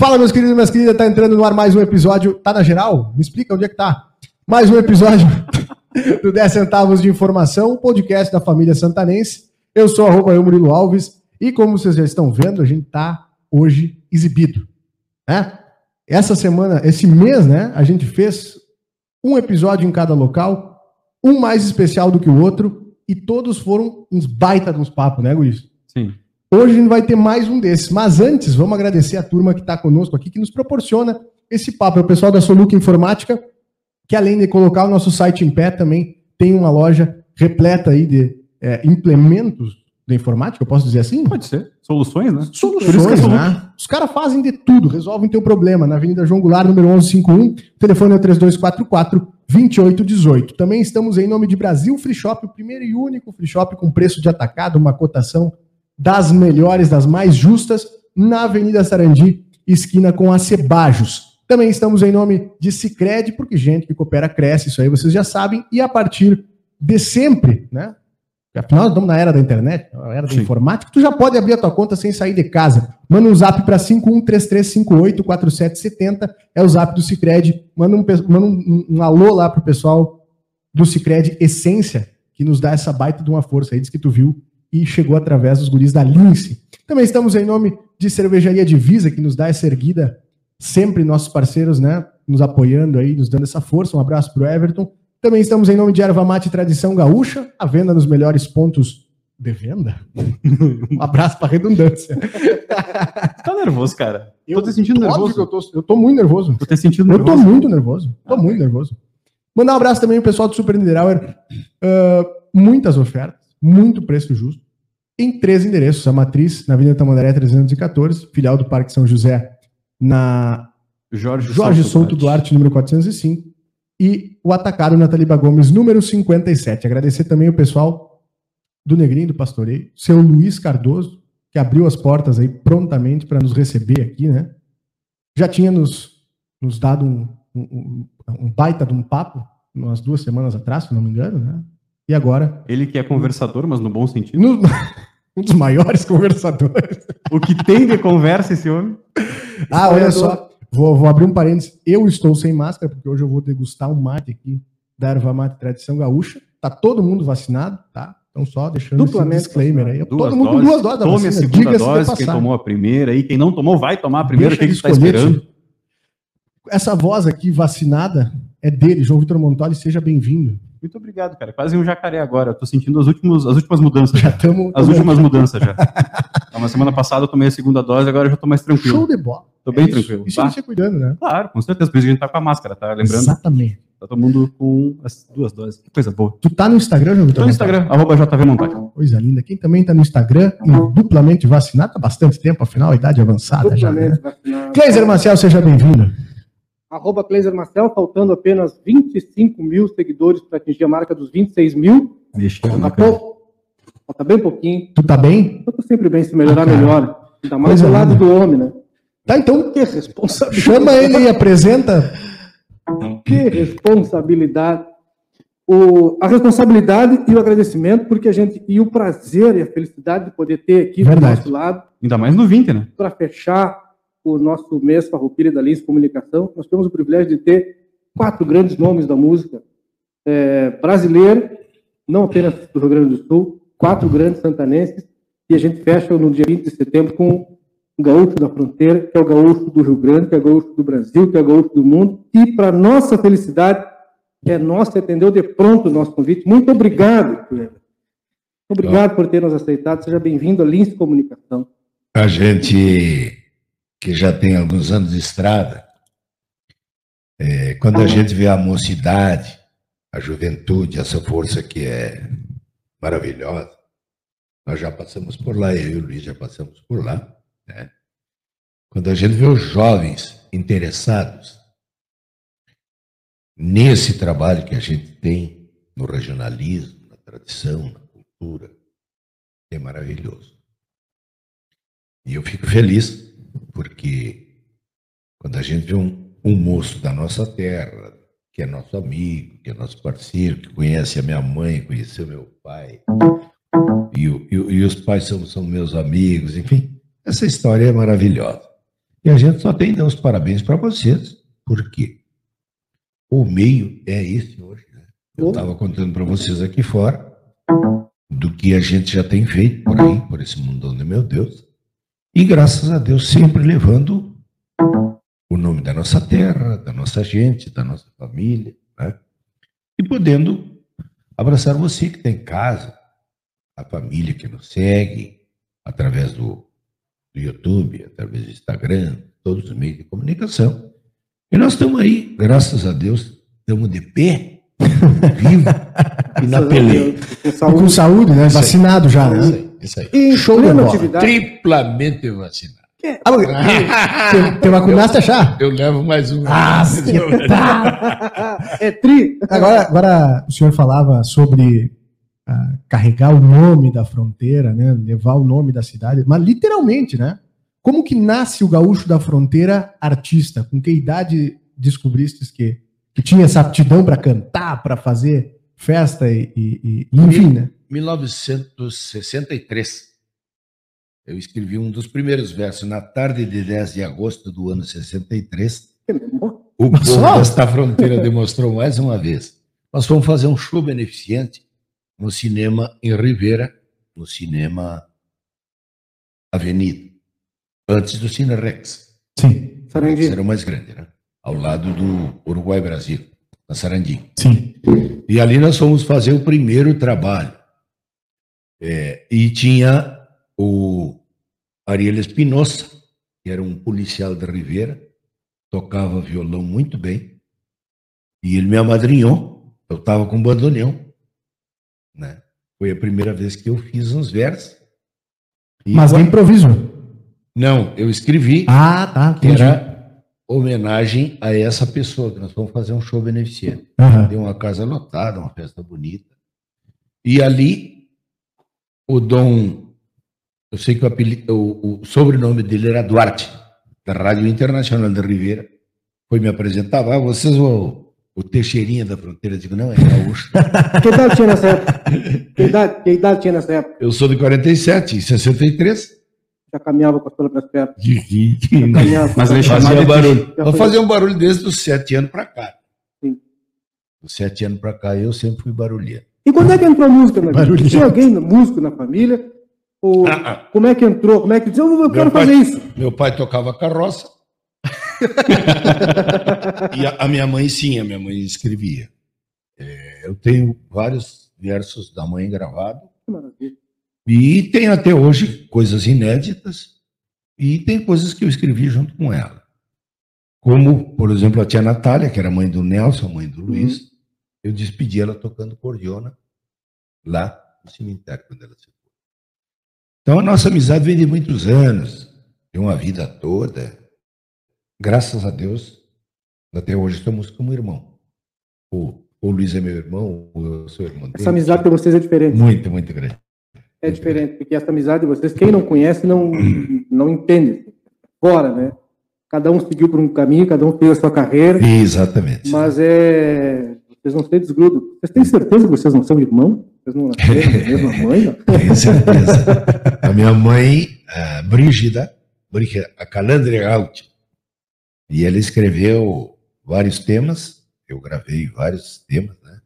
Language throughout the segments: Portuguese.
Fala, meus queridos e minhas queridas, tá entrando no ar mais um episódio. Tá na geral? Me explica onde é que tá. Mais um episódio do 10 Centavos de Informação, podcast da família santanense. Eu sou arroba eu, Murilo Alves, e como vocês já estão vendo, a gente tá hoje exibido. Né? Essa semana, esse mês, né, a gente fez um episódio em cada local, um mais especial do que o outro, e todos foram uns baita de uns papos, né, Luiz? Sim. Hoje a gente vai ter mais um desses. Mas antes, vamos agradecer a turma que está conosco aqui, que nos proporciona esse papo. É o pessoal da Soluca Informática, que além de colocar o nosso site em pé, também tem uma loja repleta aí de é, implementos da informática, eu posso dizer assim? Pode ser. Soluções, né? Soluções, né? Os caras fazem de tudo, resolvem teu problema. Na Avenida João Goulart, número 1151, telefone é 3244 2818. Também estamos em nome de Brasil Free Shop, o primeiro e único free shop com preço de atacado, uma cotação das melhores, das mais justas, na Avenida Sarandi, esquina com a Cebajos. Também estamos em nome de Cicred, porque gente que coopera cresce, isso aí vocês já sabem, e a partir de sempre, né? Afinal, estamos na era da internet, na era da Sim. informática, tu já pode abrir a tua conta sem sair de casa. Manda um zap para 5133584770, é o zap do Cicred. Manda, um, manda um, um alô lá pro pessoal do Cicred Essência, que nos dá essa baita de uma força aí, diz que tu viu e chegou através dos guris da Lince. Também estamos em nome de Cervejaria Divisa, que nos dá essa erguida, sempre nossos parceiros, né, nos apoiando aí, nos dando essa força. Um abraço pro Everton. Também estamos em nome de Erva Mate Tradição Gaúcha, a venda nos melhores pontos de venda. um abraço para redundância. Tá nervoso, cara. tô te sentindo nervoso. eu tô, eu tô muito nervoso. Tô te sentindo Eu nervoso. tô muito nervoso. Tô muito nervoso. Mandar um abraço também pro pessoal do Super Niederauer. Ah, muitas ofertas, muito preço justo. Em três endereços: a matriz na Avenida Tamandaré 314, filial do Parque São José, na Jorge, Jorge Souto Duarte, número 405, e o Atacado na Taliba Gomes, número 57. Agradecer também o pessoal do Negrinho do Pastoreio, seu Luiz Cardoso, que abriu as portas aí prontamente para nos receber aqui, né? Já tinha nos, nos dado um, um, um baita de um papo umas duas semanas atrás, se não me engano, né? E agora, Ele que é conversador, mas no bom sentido. no- um dos maiores conversadores. O que tem de conversa esse homem? Ah, olha só. Vou, vou abrir um parênteses. Eu estou sem máscara, porque hoje eu vou degustar um mate aqui da erva mate tradição gaúcha. Tá todo mundo vacinado, tá? Então só deixando Duplamente esse disclaimer aí. Duas todo mundo com doses. duas doses da Tome a vacina. segunda diga-se de dose, quem tomou a primeira. E quem não tomou, vai tomar a primeira. Deixa Quem que tá ele escolher, esperando? Essa voz aqui vacinada é dele, João Vitor Montoli, seja bem-vindo. Muito obrigado, cara. Quase um jacaré agora. Eu tô sentindo as últimas, as últimas mudanças. Já estamos. As últimas mudanças já. Então, na semana passada eu tomei a segunda dose, agora eu já tô mais tranquilo. Show de bola. Tô bem É isso. tranquilo. Isso a Tá? gente ia cuidando, né? Claro, com certeza. Por isso que a gente tá com a máscara, tá? Lembrando, Exatamente. tá todo mundo com as duas doses. Que coisa boa. Tu tá no Instagram, João Vitor Tô no? Instagram, arroba JVMontagem. Coisa linda. Quem também tá no Instagram e duplamente vacinado, tá bastante tempo, afinal, a idade avançada já, né? Duplamente vacinado. Cleiser Marcel, seja bem-vindo. Arroba Cleiser Marcel, faltando apenas 25 mil seguidores para atingir a marca dos 26 mil. Deixa eu Falta pouco. Falta bem pouquinho. Tu tá bem? Eu tô sempre bem, se melhorar, Ah, cara. melhor. Ainda mais do lado do homem, né? Tá, então Que responsabilidade. chama ele e apresenta. Que responsabilidade. O, a responsabilidade e o agradecimento, porque a gente. E o prazer e a felicidade de poder ter aqui Verdade. do nosso lado, Ainda mais no 20, né? para fechar o nosso mês Farroupilha da Lins Comunicação, nós temos o privilégio de ter quatro grandes nomes da música é, brasileira, não apenas do Rio Grande do Sul, quatro grandes santanenses, e a gente fecha no dia 20 de setembro com o gaúcho da fronteira, que é o gaúcho do Rio Grande, que é o gaúcho do Brasil, que é o gaúcho do mundo, e para nossa felicidade, é nossa, atendeu de pronto o nosso convite. Muito obrigado, Cleber. Obrigado por ter nos aceitado. Seja bem-vindo à Lins Comunicação. A gente que já tem alguns anos de estrada, é, quando a gente vê a mocidade, a juventude, essa força que é maravilhosa, nós já passamos por lá, eu e o Luiz já passamos por lá. né? Quando a gente vê os jovens interessados nesse trabalho que a gente tem no regionalismo, na tradição, na cultura, é maravilhoso. E eu fico feliz porque quando a gente vê um, um moço da nossa terra, que é nosso amigo, que é nosso parceiro, que conhece a minha mãe, conheceu meu pai, e, e e os pais são, são meus amigos, enfim, essa história é maravilhosa. E a gente só tem que dar os parabéns para vocês. Por quê? O meio é esse hoje. Né? Eu estava contando para vocês aqui fora do que a gente já tem feito por aí, por esse mundão de meu Deus. E graças a Deus, sempre levando o nome da nossa terra, da nossa gente, da nossa família, né? E podendo abraçar você que está em casa, a família que nos segue, através do, do YouTube, através do Instagram, todos os meios de comunicação. E nós estamos aí, graças a Deus, estamos de pé, vivo e na peleia. Com E saúde. com saúde, né? Vacinado já, né? Isso aí. E Show de bola. Triplamente vacinado. Ah, mas te, te vacunaste já? Eu levo mais um. Ah, tal? É tri. Agora, agora o senhor falava sobre ah, carregar o nome da fronteira, né? Levar o nome da cidade, mas literalmente, né? Como que nasce o gaúcho da fronteira artista? Com que idade descobriste que, que tinha essa aptidão para cantar, para fazer festa e, e- e- enfim, né? 1963. Eu escrevi um dos primeiros versos na tarde de 10 de agosto do ano 63. Que memória. O povo desta fronteira demonstrou mais uma vez. Nós fomos fazer um show beneficente no cinema em Rivera, no cinema Avenida, antes do Cine Rex. Sim, Sarandi. Era o mais grande, né? Ao lado do Uruguai Brasil, na Sarandi. sim. E ali nós fomos fazer o primeiro trabalho. É, e tinha o Ariel Espinosa, que era um policial de Rivera, tocava violão muito bem, e ele me amadrinhou. Eu estava com bandoneão. Né? Foi a primeira vez que eu fiz uns versos. Mas quando- improviso. Não, eu escrevi Ah, tá. que entendi. era homenagem a essa pessoa, que nós vamos fazer um show beneficente. Aham. Deu uma casa lotada, uma festa bonita. E ali, o Dom, eu sei que o, apeli- o- o sobrenome dele era Duarte, da Rádio Internacional de Ribeira, foi me apresentar, ah, vocês o, o Teixeirinha da Fronteira, eu digo, não, é gaúcho. Que idade tinha nessa época? Que idade, que idade tinha nessa época? eu sou de 47, em 63. Já caminhava com as pelas pras pernas. Mas ele Fazia de barulho. Vou fazer um barulho desde os sete anos para cá. Sim. Dos sete anos para cá, eu sempre fui barulheiro. E quando é que entrou a música na vida? Tinha alguém músico na família? Ou Ah, ah. como é que entrou? Como é que eu, eu quero pai- fazer isso? Meu pai tocava carroça. e a, a minha mãe, sim, a minha mãe escrevia. É, eu tenho vários versos da mãe gravados. Que maravilha. E tem até hoje coisas inéditas. E tem coisas que eu escrevi junto com ela. Como, por exemplo, a tia Natália, que era mãe do Nelson, mãe do Luiz. Eu despedi ela tocando cordiona lá no cemitério, quando ela se foi. Então a nossa amizade vem de muitos anos, de uma vida toda. Graças a Deus, até hoje estamos como irmão. O, o Luiz é meu irmão, eu sou irmão dele. Essa amizade para vocês é diferente. Muito, muito grande. É diferente, porque essa amizade de vocês, quem não conhece, não, não entende. Fora, né? Cada um seguiu por um caminho, cada um fez a sua carreira, Exatamente. mas é. Vocês não se desgrudam. Vocês têm certeza que vocês não são irmãos? Vocês não nasceram da mesma mãe? não? Tenho certeza. A minha mãe, a Brígida, Brígida a Calandre Gaut, e ela escreveu vários temas, eu gravei vários temas, né?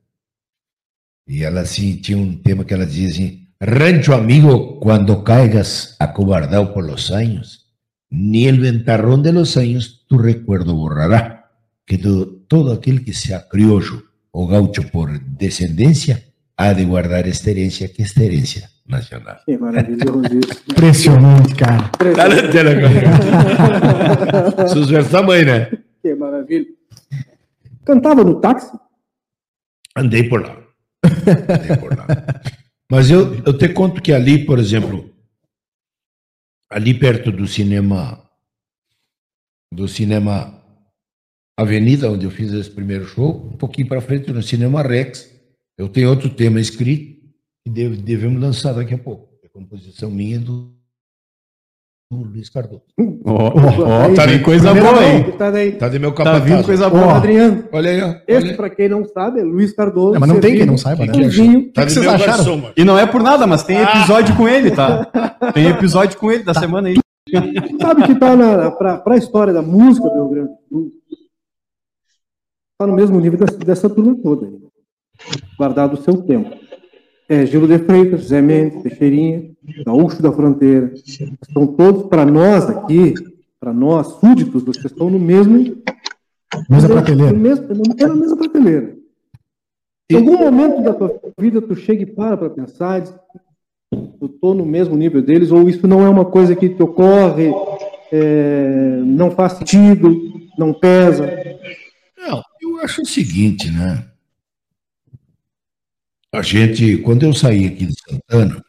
E ela, assim, tinha um tema que ela dizia assim, Rancho amigo, quando caigas acobardado por los años, ni el ventarrón de los años tu recuerdo borrará, que tu- todo aquel que sea criollo o gaucho por descendencia, ha de guardar esta herencia, que es herencia nacional. Que maravilhoso isso. Impressionante, cara. Seus versos da mãe, né? Que maravilha. Cantava no táxi? Andei por lá. Andei por lá. Mas eu, eu te conto que ali, por exemplo, ali perto do cinema, do cinema Avenida, onde eu fiz esse primeiro show, um pouquinho para frente, no Cinema Rex, eu tenho outro tema escrito que deve- devemos lançar daqui a pouco. É composição minha do, do Luiz Cardoso. Ó, Tá aí, tá vindo coisa Primeira boa, mão. hein? Tá daí. Tá de meu Tá capataz. vindo coisa boa. Adriano, Olha aí, ó. Olha. para quem não sabe, é Luiz Cardoso. É, mas não tem quem não saiba, né? um vinho. Tá que de vocês acharam? garçom. E não é por nada, mas tem episódio com ele, tá? Tem episódio com ele da semana aí. sabe que está para a história da música do Rio Grande do Sul, está no mesmo nível dessa, dessa turma toda, guardado o seu tempo. É Gilo de Freitas, Zé Mendes, Teixeirinha, Gaúcho da Fronteira, estão todos, para nós aqui, para nós, súditos, vocês estão no mesmo. Mesma prateleira. No mesmo, é na mesma prateleira. Em algum momento da tua vida, tu chega e para para pensar, diz, eu estou no mesmo nível deles, ou isso não é uma coisa que te ocorre, é, não faz sentido, não pesa? Acho o seguinte, né? A gente, quando eu saí aqui de Santana,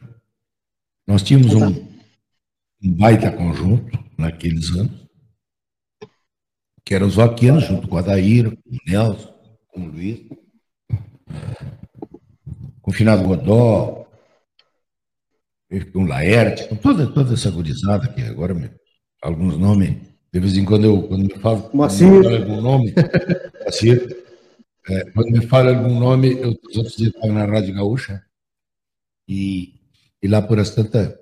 nós tínhamos um, um baita conjunto naqueles anos, que eram os vaquianos, junto com a Daíra, com o Nelson, com o Luiz, com o Finado Godó, com o Laerte, com toda, toda essa gurizada que agora alguns nomes, de vez em quando eu quando me falo, Moacir. quando me falo algum nome, Moacir, é, quando me fala algum nome, eu os outros dias estava na Rádio Gaúcha e, e lá por essa tanta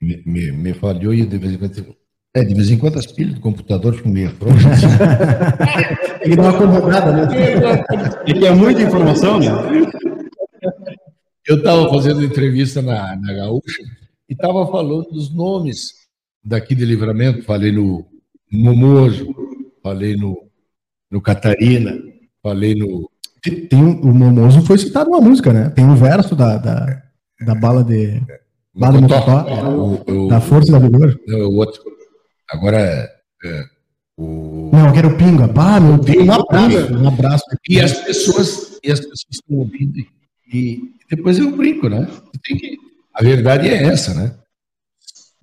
me, me, me falhou e de vez em quando é, de vez em quando as pilhas do computador ficam meio frouxas. Que dar uma acomodada, né? É que é muita informação, né? Eu estava fazendo entrevista na, na Gaúcha e estava falando dos nomes daqui de Livramento. Falei no Momoso, falei no, no Catarina, falei no. Tem, o Momoso foi citado numa música, né? Tem um verso da, da, da bala de. Bala de Mocotó, o, o, da Força da Vigor. não, o outro. Agora, é, o. Não, que era o Pinga. Bah, meu Deus, um abraço. Um abraço. E as pessoas, e as pessoas estão ouvindo e, depois eu brinco, né? Que, a verdade é essa, né?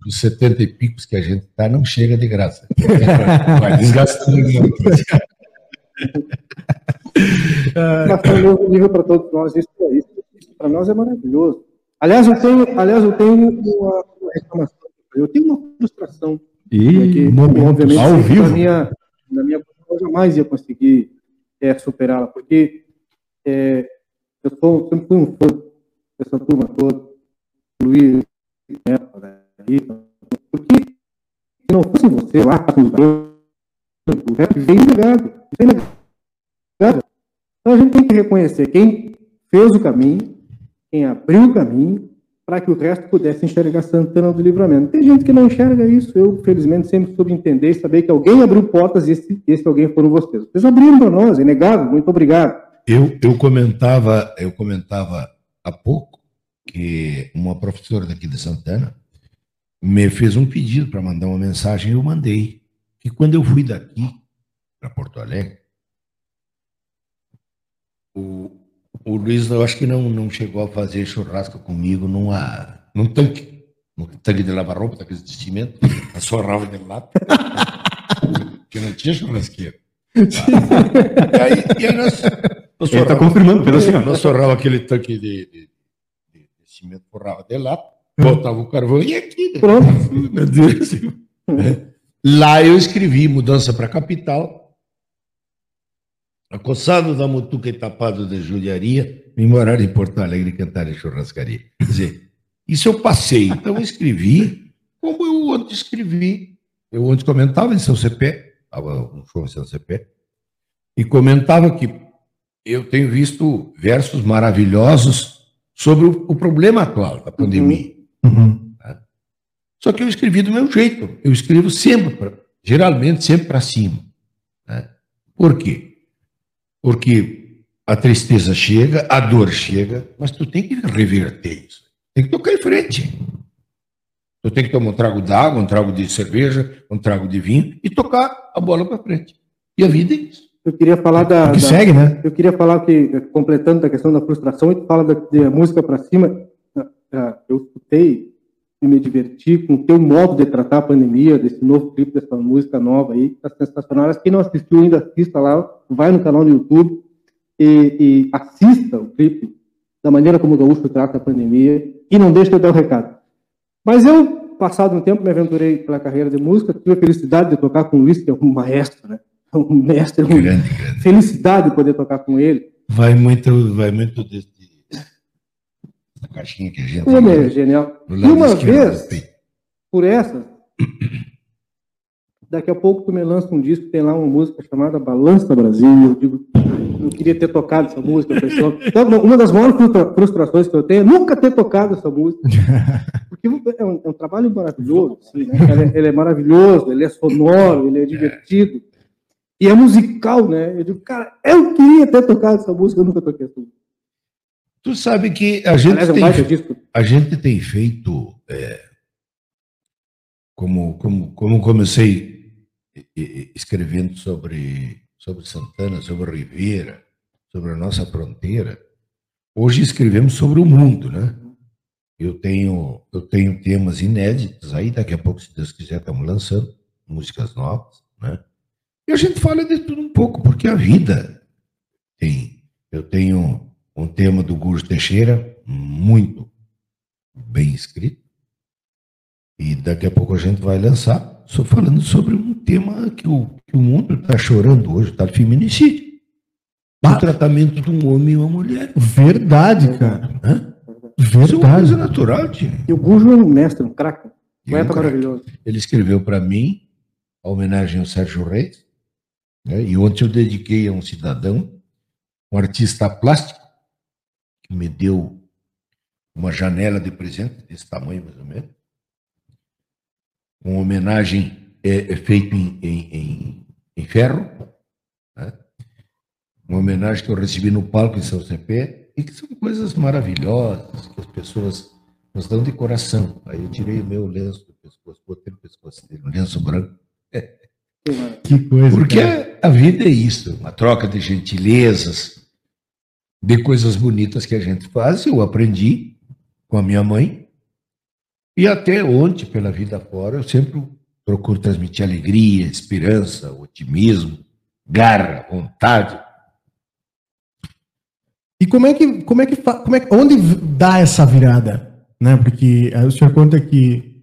Os 70 e picos que a gente tá não chega de graça. Vai desgastando. Mas está no mesmo nível para todos nós, isso, é isso, isso para nós é maravilhoso. Aliás, eu tenho, aliás, eu tenho uma, uma reclamação, eu tenho uma frustração que, momentos obviamente, ao vivo. Na minha, na minha eu jamais ia conseguir é, superá-la, porque é, eu sou, sempre fui um fã dessa turma toda, Luiz, né, porque se não fosse você lá com os o rap vem negado, negado. Então a gente tem que reconhecer quem fez o caminho, quem abriu o caminho, para que o resto pudesse enxergar Santana do Livramento. Tem gente que não enxerga isso, eu, felizmente, sempre soube entender e saber que alguém abriu portas e esse, esse alguém foram vocês. Vocês abriram para nós, é inegável, muito obrigado. Eu, eu comentava, eu comentava há pouco que uma professora daqui de Santana me fez um pedido para mandar uma mensagem e eu mandei. Que quando eu fui daqui para Porto Alegre, o, o Luiz, eu acho que não, não chegou a fazer churrasco comigo numa, num tanque, num tanque de lavar roupa, tanque de cimento, a sua rava de lata, que não tinha churrasqueira. E aí, e aí nós, nós Ele tá forrava- confirmando, pelo ó. nós forrava aquele tanque de, de, de, de cimento, forrava de lata, botava o carvão e aqui. né? Pronto. Meu Deus. Lá eu escrevi Mudança para a Capital. Acossado da mutuca e tapado de judiaria, vim morar em Porto Alegre e cantar em churrascaria. Quer dizer, isso eu passei. Então eu escrevi como eu ontem escrevi. Eu ontem comentava em São estava um show em São Cepé, e comentava que eu tenho visto versos maravilhosos sobre o, o problema atual da pandemia. Uhum. Só que eu escrevi do meu jeito. Eu escrevo sempre, pra- geralmente sempre para cima. né? Por quê? Porque a tristeza chega, a dor chega, mas tu tem que reverter isso. Tem que tocar em frente. Tu tem que tomar um trago d'água, um trago de cerveja, um trago de vinho e tocar a bola para frente. E a vida é isso. Eu queria falar da. Que da- segue, né? Eu queria falar que, completando da questão da frustração, e tu fala da, de música para cima, eu escutei e me diverti com o teu modo de tratar a pandemia, desse novo clipe, dessa música nova aí, tá sensacional. Quem não assistiu ainda, assista lá, vai no canal do YouTube e, e assista o clipe da maneira como o Gaúcho trata a pandemia e não deixe de dar o recado. Mas eu, passado um tempo, me aventurei pela carreira de música, tive a felicidade de tocar com o Luiz, que é um maestro, né? Um mestre, um, Grande, grande. felicidade de poder tocar com ele. Vai muito, vai muito da caixinha que a gente. Ele é genial. E uma vez, por essas, Daqui a pouco tu me lança um disco, tem lá uma música chamada Balança Brasil. Eu digo, não queria ter tocado essa música, pessoal. Então, uma das maiores frustra- frustrações que eu tenho é nunca ter tocado essa música. Porque é um, é um trabalho maravilhoso, assim, né? Ele, é, ele é maravilhoso, ele é sonoro, ele é divertido. E é musical, né? Eu digo, cara, eu queria ter tocado essa música, eu nunca toquei essa música. Tu sabe que a gente Aliás, é tem a gente tem feito, é, como, como, como comecei escrevendo sobre, sobre Santana, sobre Ribeira, sobre a nossa fronteira, hoje escrevemos sobre o mundo, né? Eu tenho, eu tenho temas inéditos aí, daqui a pouco, se Deus quiser, estamos lançando músicas novas, né? E a gente fala de tudo um pouco, porque a vida tem. Eu tenho um tema do Gurjo Teixeira, muito bem escrito. E daqui a pouco a gente vai lançar, só falando sobre um tema que o, que o mundo está chorando hoje, está feminicídio. Ah. O tratamento de um homem e uma mulher. Verdade, cara. Hã? Isso é uma Verdade. coisa natural, tio. E o Gujo é um mestre, um craque. E Poeta um maravilhoso. Ele escreveu para mim a homenagem ao Sérgio Reis. né? E ontem eu dediquei a um cidadão, um artista plástico, que me deu uma janela de presente desse tamanho, mais ou menos. Uma homenagem é, é feita em, em, em, em ferro. né? Uma homenagem que eu recebi no palco em São Cepé. E que são coisas maravilhosas, que as pessoas nos dão de coração. Aí eu tirei o meu lenço do pescoço, botei no pescoço dele, um lenço branco. Que coisa. Porque cara. a vida é isso, uma troca de gentilezas, de coisas bonitas que a gente faz. Eu aprendi com a minha mãe. E até ontem, pela vida fora, eu sempre procuro transmitir alegria, esperança, otimismo, garra, vontade. E como é que, como é que, como é que, onde dá essa virada? Né? Porque aí o senhor conta que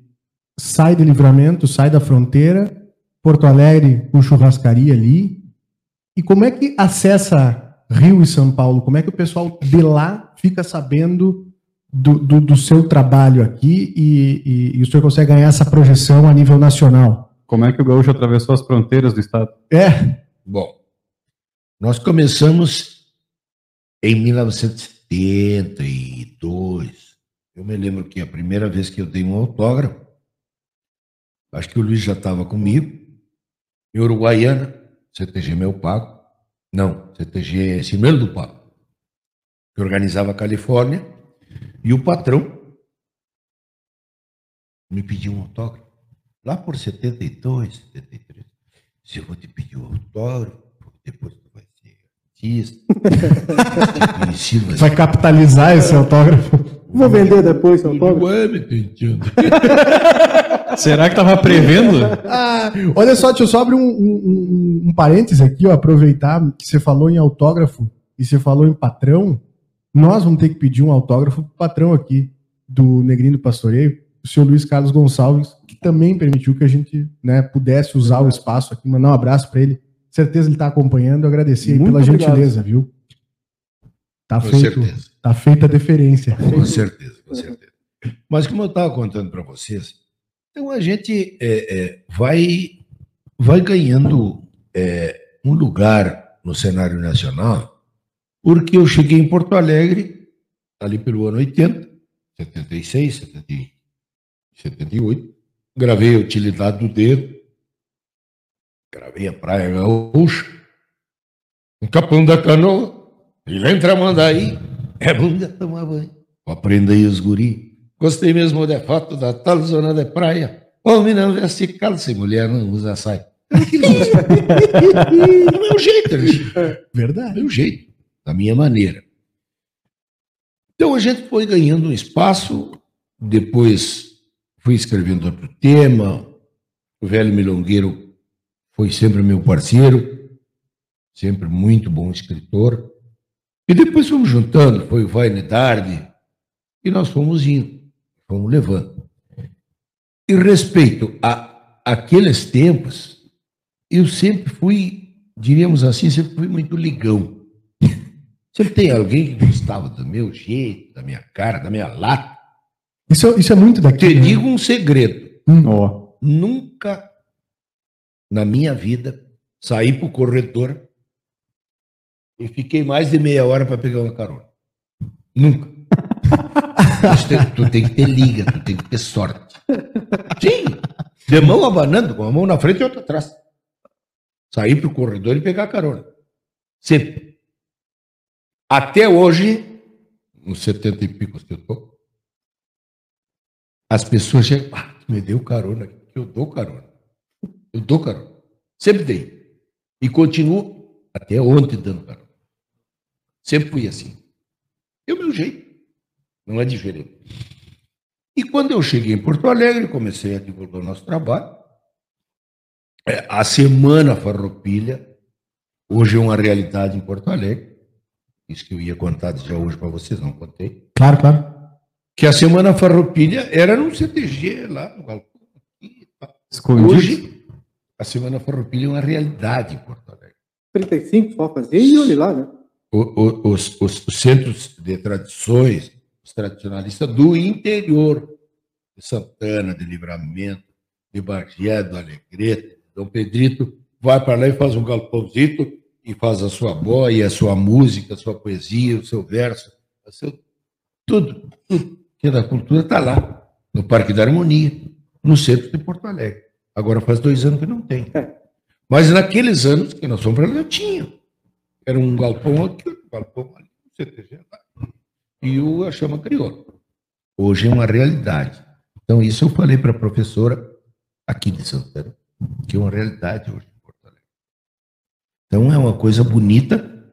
sai de livramento, sai da fronteira, Porto Alegre com churrascaria ali. E como é que acessa Rio e São Paulo? Como é que o pessoal de lá fica sabendo do, do, do seu trabalho aqui e, e- e o senhor consegue ganhar essa projeção a nível nacional? Como é que o gaúcho atravessou as fronteiras do estado? É, Bom, nós começamos em 1972. Eu me lembro que a primeira vez que eu dei um autógrafo, acho que o Luiz já estava comigo, em Uruguaiana, CTG Meu Pago, não, CTG Cinuelo do Pago, que organizava a Califórnia, e o patrão me pediu um autógrafo, lá por 72, 73. Se eu vou te pedir um autógrafo, depois tu vai ser artista, vai capitalizar esse autógrafo. Vou vender depois, seu ser autógrafo. Ué, me entendendo. Será que tava prevendo? Ah, olha só, deixa eu só abrir um, um, um- um parêntese aqui, ó, aproveitar que você falou em autógrafo e você falou em patrão. Nós vamos ter que pedir um autógrafo pro patrão aqui do Negrinho do Pastoreio, o senhor Luiz Carlos Gonçalves, que também permitiu que a gente né, pudesse usar o espaço aqui. Mandar um abraço para ele. Certeza ele está acompanhando. Agradecer pela obrigado. gentileza, viu? Tá Com feito, certeza. tá feita a deferência. Com certeza, com certeza. Mas como eu estava contando para vocês, então a gente é, é, vai, vai ganhando é, um lugar no cenário nacional, porque eu cheguei em Porto Alegre ali pelo ano 80, 76, 70, 78, gravei a Utilidade do Dedo, gravei a Praia Gaúcha, um Capão da Canoa, e entra Mandaí, é bunda tomar banho. Aprenda aí os guri. Gostei mesmo de foto da tal zona de praia. Homem não veste calça e mulher não usa saia. É do meu jeito, Alexandre. do Verdade. meu jeito, da minha maneira. Então a gente foi ganhando um espaço, depois fui escrevendo outro tema, o velho Milongueiro foi sempre meu parceiro, sempre muito bom escritor. E depois fomos juntando, foi o Vaine Dardi, e nós fomos indo, fomos levando. E respeito a aqueles tempos, eu sempre fui, diríamos assim, sempre fui muito ligão. Sempre tem alguém que gostava do meu jeito, da minha cara, da minha lata. Isso, isso é muito daqui. Te né? digo um segredo. Ó, nunca na minha vida saí para o corredor e fiquei mais de meia hora para pegar uma carona. Nunca. Tu, tem que ter liga, tu tem que ter sorte. Sim, de mão abanando, com a mão na frente e outra atrás. Sair para o corredor e pegar a carona. Sempre. Até hoje, nos 70 e pico que eu tô, as pessoas chegam, ah, me deu carona, eu dou carona. Eu dou carona. Sempre dei. E continuo até ontem dando carona. Sempre fui assim. É o meu jeito. Não é diferente. E quando eu cheguei em Porto Alegre, comecei a divulgar o nosso trabalho. É, a Semana Farroupilha, hoje é uma realidade em Porto Alegre. Isso que eu ia contar já hoje para vocês, não contei. Claro, claro. Que a Semana Farroupilha era num CTG lá no Galpão. Escondido. Hoje, a Semana Farroupilha é uma realidade em Porto Alegre. 35 só fazia e olhe lá, né? O- o- os, os centros de tradições, os tradicionalistas do interior, de Santana, de Livramento, de Bagé, do Alegrete, de Dom Pedrito, vai para lá e faz um galpãozito e faz a sua boia, a sua música, a sua poesia, o seu verso, o seu, tudo, tudo que é da cultura está lá, no Parque da Harmonia, no centro de Porto Alegre. Agora faz dois anos que não tem. Mas naqueles anos que nós fomos para lá, tinha. Era um galpão aqui, um galpão ali, um CTG. E o a chama crioula. Hoje é uma realidade. Então, isso eu falei para a professora aqui de Santana, que é uma realidade hoje em Porto Alegre. Então, é uma coisa bonita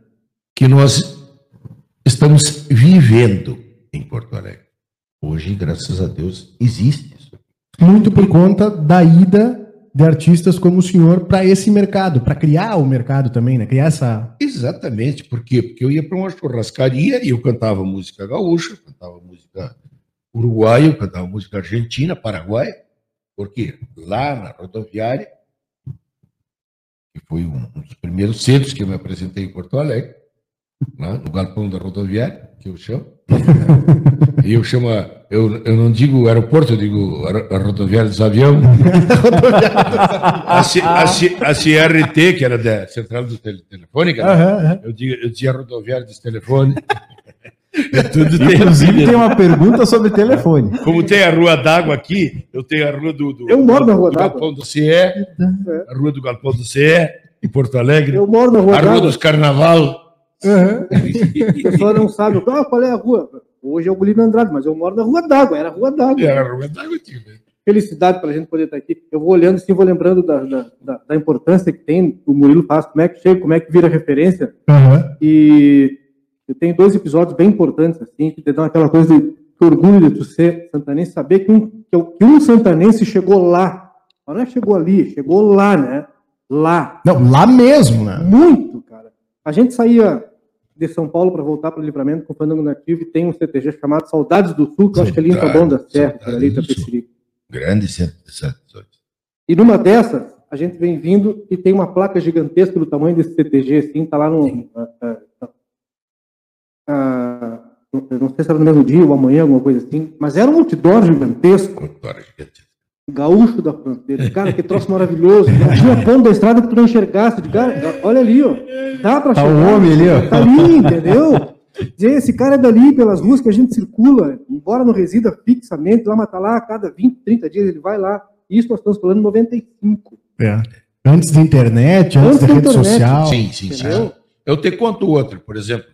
que nós estamos vivendo em Porto Alegre. Hoje, graças a Deus, existe isso. Muito por conta da ida de artistas como o senhor para esse mercado, para criar o mercado também, né? Criar essa. Exatamente, por quê? Porque eu ia para uma churrascaria e eu cantava música gaúcha, cantava música uruguaia, eu cantava música argentina, paraguaia, porque lá na rodoviária, que foi um dos primeiros centros que eu me apresentei em Porto Alegre, lá no galpão da rodoviária, que eu chamo. E eu chamo, eu, eu não digo aeroporto, eu digo a, a rodoviária dos aviões. a, C- a C- a CRT, que era da Central do Tele- Telefônica? Aham, aham. eu, digo, eu rodoviária dos telefones. É tem Inclusive, tem uma pergunta sobre telefone. Como tem a rua d'água aqui, eu tenho a rua do, do, Eu moro na Rua do. Galpão do CE, a rua do Galpão do CE, em Porto Alegre, Eu moro na Rua a rua dos Carnaval. Aham. O pessoal não sabe. Ah, qual é a rua? Hoje é o Bolívio Andrade, mas eu moro na Rua d'Água. Era a Rua d'Água. Era a rua d'água, tio. Felicidade para a gente poder estar aqui. Eu vou olhando assim, vou lembrando da, da, da, da importância que tem, o Murilo faz, como é que chega, como é que vira referência. Aham. E eu tenho dois episódios bem importantes, assim, que te dão aquela coisa de que orgulho de tu ser santanense, saber que um, que um santanense chegou lá. Mas não é chegou ali, chegou lá, né? Lá. Não, lá mesmo, né? Muito. A gente saía de São Paulo para voltar para o livramento com o Fandango Nativo e tem um CTG chamado Saudades do Sul, que eu acho que é ali em Taboão da Serra, ali, Sul. Tapecerico. Grande centro de. E numa dessas, a gente vem vindo e tem uma placa gigantesca do tamanho desse CTG, assim, tá lá no. ah, ah, eu não sei se era no mesmo dia ou amanhã, alguma coisa assim, mas era um outdoor gigantesco, Agora, gente, gaúcho da fronteira. Cara, que troço maravilhoso. Não tinha ponto da estrada que tu não enxergasse. De cara, olha ali, ó. Dá pra Tá chegar. o homem ali, ó. Tá ali, entendeu? Esse cara é dali, pelas ruas que a gente circula, embora não resida fixamente lá, mas tá lá a cada 20, 30 dias ele vai lá. Isso nós estamos falando em 95. É. Antes da internet, antes, Antes da da rede internet. social. Sim, sim, sim. Eu te conto outro, por exemplo.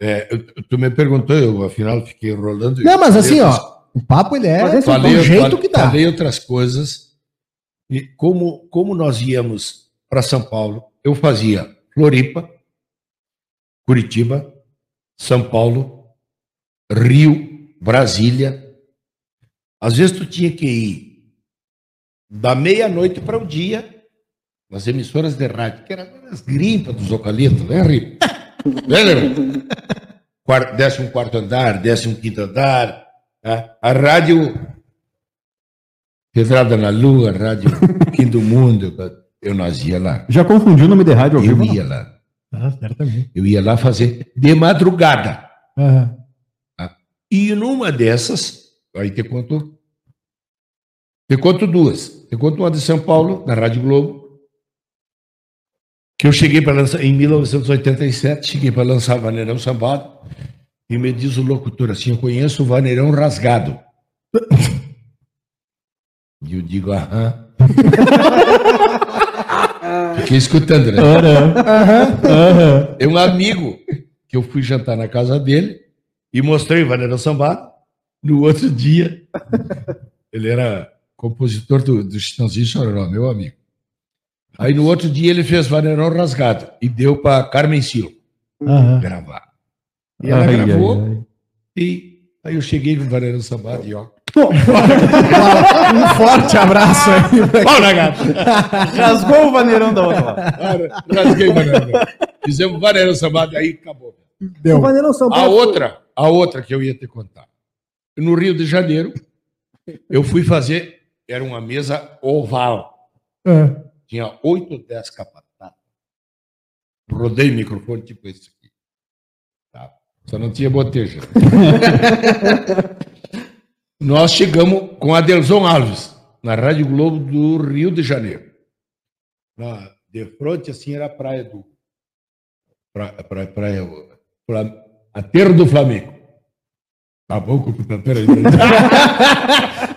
É, tu me perguntou, eu afinal fiquei enrolando. Não, mas assim, ó, o papo ele é Mas do jeito falei- que dá. Falei outras coisas. E como, como nós íamos para São Paulo, eu fazia Floripa, Curitiba, São Paulo, Rio, Brasília. Às vezes tu tinha que ir da meia-noite para o dia nas emissoras de rádio, que eram as grimpas dos eucaliptos, né, Rio? Quarto, décimo quarto andar, décimo quinto andar. Né? A rádio Pedrada na Lua, rádio Fim do Mundo. Eu nós ia lá. Já confundiu o nome de rádio ao Eu vivo? ia lá. Ah, certamente. Eu ia lá fazer de madrugada. Aham. E numa dessas, aí te contou, Te conto duas. Te conto uma de São Paulo, na Rádio Globo, que eu cheguei para lançar em 1987, cheguei para lançar Vaneirão Sambado, e me diz o locutor assim: Eu conheço o Vaneirão Rasgado. E eu digo, aham. Fiquei escutando, né? É um amigo que eu fui jantar na casa dele e mostrei o Vaneirão Sambado. No outro dia, ele era compositor do, do Chitãozinho Chororó, meu amigo. Aí no outro dia ele fez Vaneirão Rasgado e deu para Carmen Silo Aham. gravar. E ela Ai, ai, gravou ai. e aí eu cheguei com o Vaneirão Sambado e ó. Um forte abraço aí. Pau na gata! Rasgou o vaneirão da outra Rasguei o Vaneirão. Fizemos Vaneirão Sambado aí acabou. O Deu. Vaneirão São A outra, a outra que eu ia te contar. No Rio de Janeiro, eu fui fazer, era uma mesa oval. Ah, Tinha oito, dez capatatas. Rodei o microfone tipo esse aqui. Só não tinha boteja. Nós chegamos com Adelson Alves, na Rádio Globo do Rio de Janeiro. Na, de frente, assim, era a praia do. Pra, pra, praia, pra, aterro do Flamengo. Tá bom, computador aí.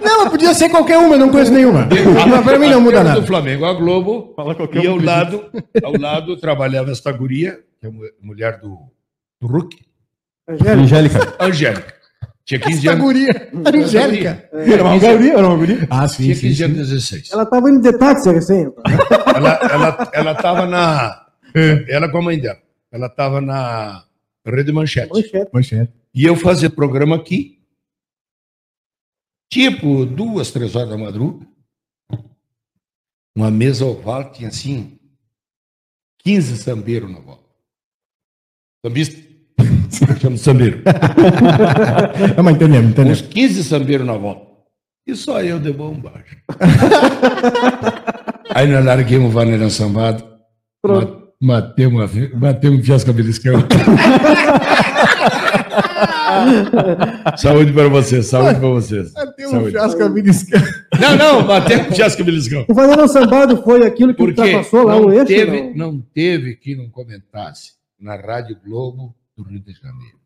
Não, mas podia ser qualquer uma, eu não conheço nenhuma. Mas pra mim não muda Aterro nada. do Flamengo, a Globo. Fala qualquer E um ao lado, ao lado trabalhava esta guria, que é mulher do, do Hulk, Angélica. Angélica. Angélica. Tinha 15 Essa anos. guria, Angélica. Era uma guria, era uma guria. Ah, sim, Tinha sim, 15 sim. anos, 16. Ela estava indo de táxi recém. Ela, ela, ela tava na. Ela com a mãe dela. Ela tava na Rede Manchete. Manchete. Manchete. E eu fazia programa aqui, tipo duas, três horas da madruga. Uma mesa oval, tinha assim, 15 sambeiros na volta. Sambista? Eu chamo sambeiro. Não, mas entendemos, Uns entendemos. 15 sambeiros na volta. E só eu de bom baixo. Aí nós larguemos o Vaneirão Sambado. Pronto. ma- Matemos, uma, um fiasco beliscão. saúde para vocês, saúde para vocês. Tem um fiasco beliscão. Não, não, matemos um fiasco beliscão. O Vaneirão Sambado foi aquilo que Porque ultrapassou lá o eixo. teve, não? não teve que não comentasse na Rádio Globo do Rio de Janeiro.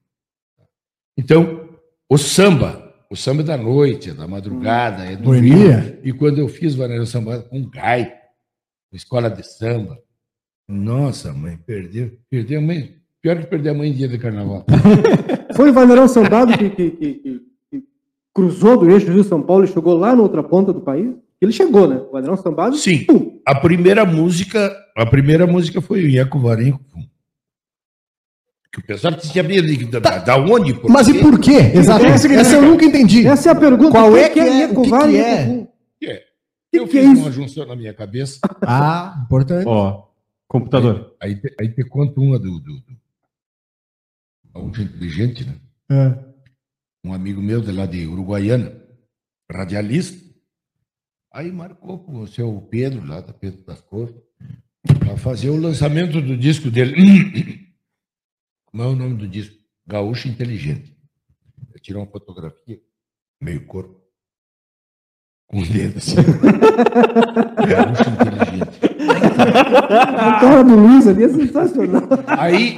Então, o samba, o samba é da noite, é da madrugada, é do Boemia? Rio. E quando eu fiz Vaneirão Samba com Gai, escola de samba, nossa, mãe, perdeu, perdeu a mãe. Pior que perder a mãe em dia de carnaval. Foi o Vaneirão Sambado que, que- que- que- que cruzou do eixo Rio-São Paulo e chegou lá na outra ponta do país? Ele chegou, né? O Vaneirão Sambado. Sim. pum, A primeira música, a primeira música foi o Iaco Varenco. Que o pessoal tinha medo da, da onde? por Mas e quê? por quê? Exato. Essa eu nunca entendi. Essa é a pergunta. Qual é que é- o que Vale que e é? É. Que Eu que é fiz isso? uma junção na minha cabeça. Ah, importante. Ó, computador. Aí, te- aí te conto uma do, do, do inteligente, né? É. Um amigo meu de lá de Uruguaiana, radialista. Aí marcou com o seu Pedro, lá da Pedro das Cores, para fazer o lançamento do disco dele. Como é o nome do disco? Gaúcho Inteligente. Eu tirei uma fotografia, meio corpo, com o dedo assim. Gaúcho Inteligente. A cara do Luiz ali é sensacional. Aí,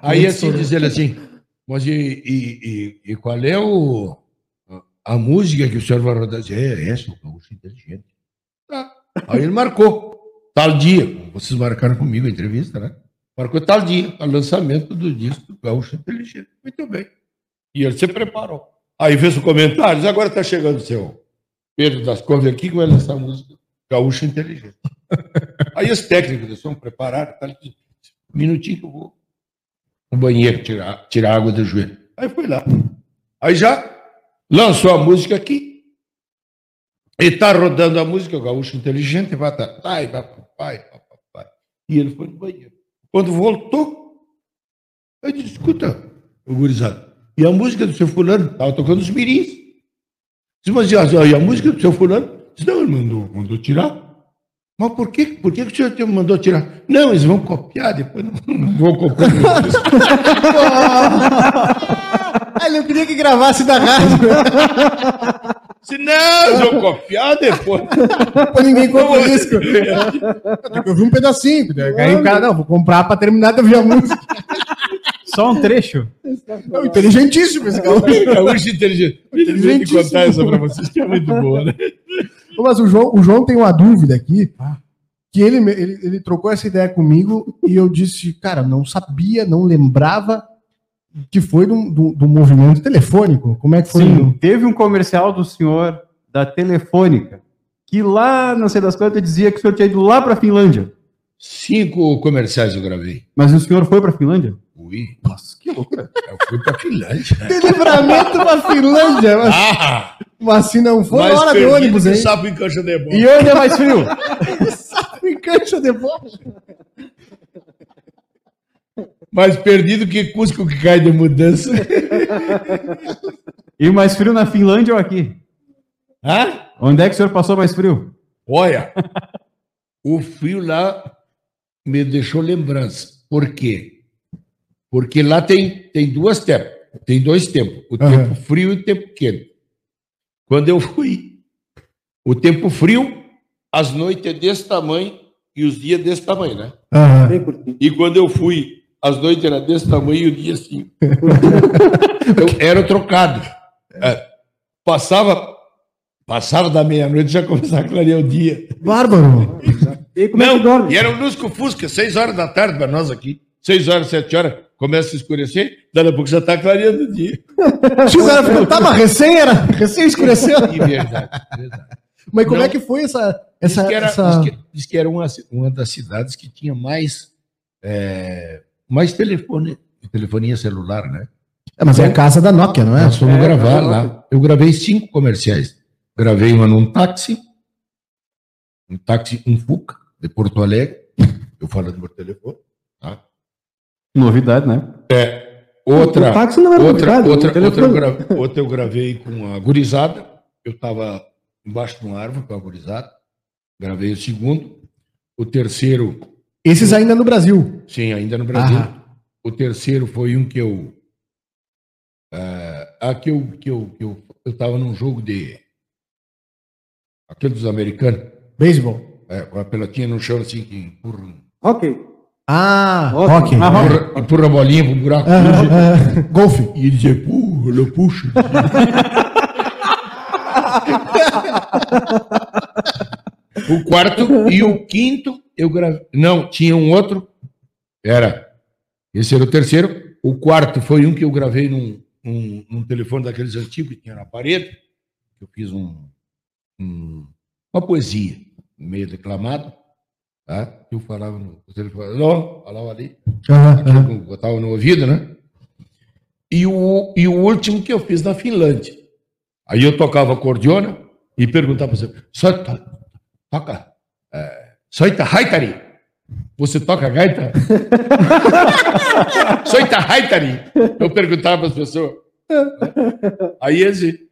aí assim, diz ele assim, mas e, e, e, e qual é o, a música que o senhor vai rodar? É essa, o Gaúcho Inteligente. Tá. Aí ele marcou, tal dia, vocês marcaram comigo a entrevista, né? Marcou tal dia, o lançamento do disco do Gaúcho Inteligente. Muito bem. E ele se preparou. Aí fez o comentário, diz, agora está chegando o seu Pedro das Covas aqui que vai lançar a música Gaúcho Inteligente. Aí os técnicos do som prepararam, tá, um minutinho que eu vou no banheiro tirar, tirar água do joelho. Aí foi lá. Aí já lançou a música aqui. E tá rodando a música, o Gaúcho Inteligente, vai tá, vai, vai, vai, papai. E ele foi no banheiro. Quando voltou, eu disse, escuta, o gurizado, e a música do seu fulano? Estava tocando os mirins. Disse, mas e a, e a música do seu fulano? Disse, não, ele mandou, mandou tirar. Mas por que, por que o senhor te mandou tirar? Não, eles vão copiar, depois não, não vão copiar. Ah, ele não queria que gravasse da rádio. Se não, eu vou copiar depois. Pô, ninguém compra o disco. Eu vi um pedacinho. Aí o cara, não, vou comprar pra terminar de ouvir a música. Só um trecho. Não, inteligentíssimo esse cara. Gaúcho inteligente. Inteligente contar essa pra vocês, que é muito boa, né? Mas o João, o João tem uma dúvida aqui, que ele, me- ele, ele trocou essa ideia comigo e eu disse, cara, não sabia, não lembrava que foi do, do, do movimento telefônico. Como é que foi? Sim, teve um comercial do senhor da Telefônica, que lá, não sei das quantas, dizia que o senhor tinha ido lá pra Finlândia. Cinco comerciais eu gravei. Mas o senhor foi pra Finlândia? Fui. Nossa, que loucura. Eu fui pra Finlândia. Tem livramento pra Finlândia, mas, Ah! mas se não for, hora de perdido ônibus, que hein? sapo em cancha de bola. E onde é mais frio? Em cancha de bola. Mais perdido que Cusco que cai de mudança. E mais frio na Finlândia ou aqui? Hã? Onde é que o senhor passou mais frio? Olha, o frio lá me deixou lembrança. Por quê? Porque lá tem, tem duas tempos. Tem dois tempos. O Aham. tempo frio e o tempo quente. Quando eu fui, o tempo frio, as noites é desse tamanho e os dias desse tamanho, né? Curtinho. E quando eu fui, as noites eram desse tamanho e o dia assim. eu era trocado. É, passava, passava da meia-noite já começava a clarear o dia. Bárbaro. E como é que dorme? e era um lusco-fusca, seis horas da tarde para nós aqui. Seis horas, sete horas, começa a escurecer, daqui a pouco já está clareando o dia. Se o cara tá, mas recém era, recém escureceu. E verdade, verdade. Mas como Não. é que foi essa. Diz essa, que era, essa... diz que, diz que era uma, uma das cidades que tinha mais, é, mais telefone, telefonia celular, né? É, mas é a casa da Nokia, não é? Nós fomos É, gravar é, lá. Eu gravei cinco comerciais. Gravei uma num táxi, um táxi, um Fuca, de Porto Alegre. Eu falando por telefone. Tá? Novidade, né? Outra, O táxi não era outra, novidade, outra, outra, eu gra- outra eu gravei com a gurizada. Eu estava embaixo de uma árvore com a gurizada. Gravei o segundo. O terceiro, Esses ainda no Brasil. sim, ainda no Brasil. Ah. O terceiro foi um que eu. ah, que eu que eu que eu eu estava num jogo de aquele dos americanos, Beisebol. é, com a pelotinha no chão assim que empurra, Ok. Ah, Rock. Ah, rock. empurra, empurra a bolinha pro buraco. Ah, ah, golfe. E ele dizia, puxa, eu puxo. o quarto e o quinto eu gravei. Não, tinha um outro. Era. Esse era o terceiro. O quarto foi um que eu gravei num, num, num telefone daqueles antigos que tinha na parede. Eu fiz um, um- uma poesia, meio declamado. Tá? Eu falava no telefone, não, falava ali eu botava no ouvido, né? E o, e o último que eu fiz na Finlândia. Aí eu tocava acordeona e perguntava para você, toca, é, soita haitari? Você toca gaita? soita haitari? Eu perguntava para as pessoas. Aí esse, hum,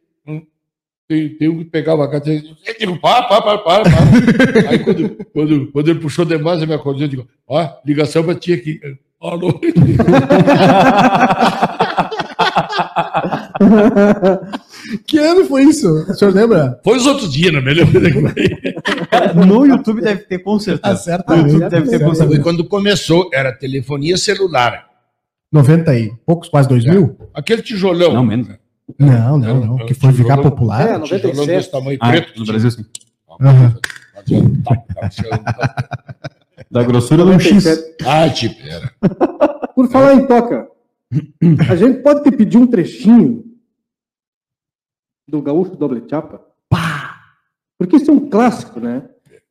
tem, tem um que pegava a gaita e digo, para, para, para, para. para. Aí quando, quando, quando ele puxou demais a minha acordeona, eu digo, ó, ligação para ti aqui. Alô? Que ano foi isso? O senhor lembra? Foi os outros dias, não me lembro. Cara, no YouTube deve ter com Ah, certeza. No. YouTube deve ter com Foi certeza. quando começou, era telefonia celular. 90 e poucos, quase 2000? Aquele tijolão. Não, menos. Não, não, não. Que foi ficar popular. É, Um tijolão 97. desse tamanho Ah, preto. no Brasil, sim. Aham. Da grossura um X. 97. Ah, tipo, era. Por falar em toca, a gente pode te pedir um trechinho do Gaúcho Doble Chapa? Porque isso é um clássico, né?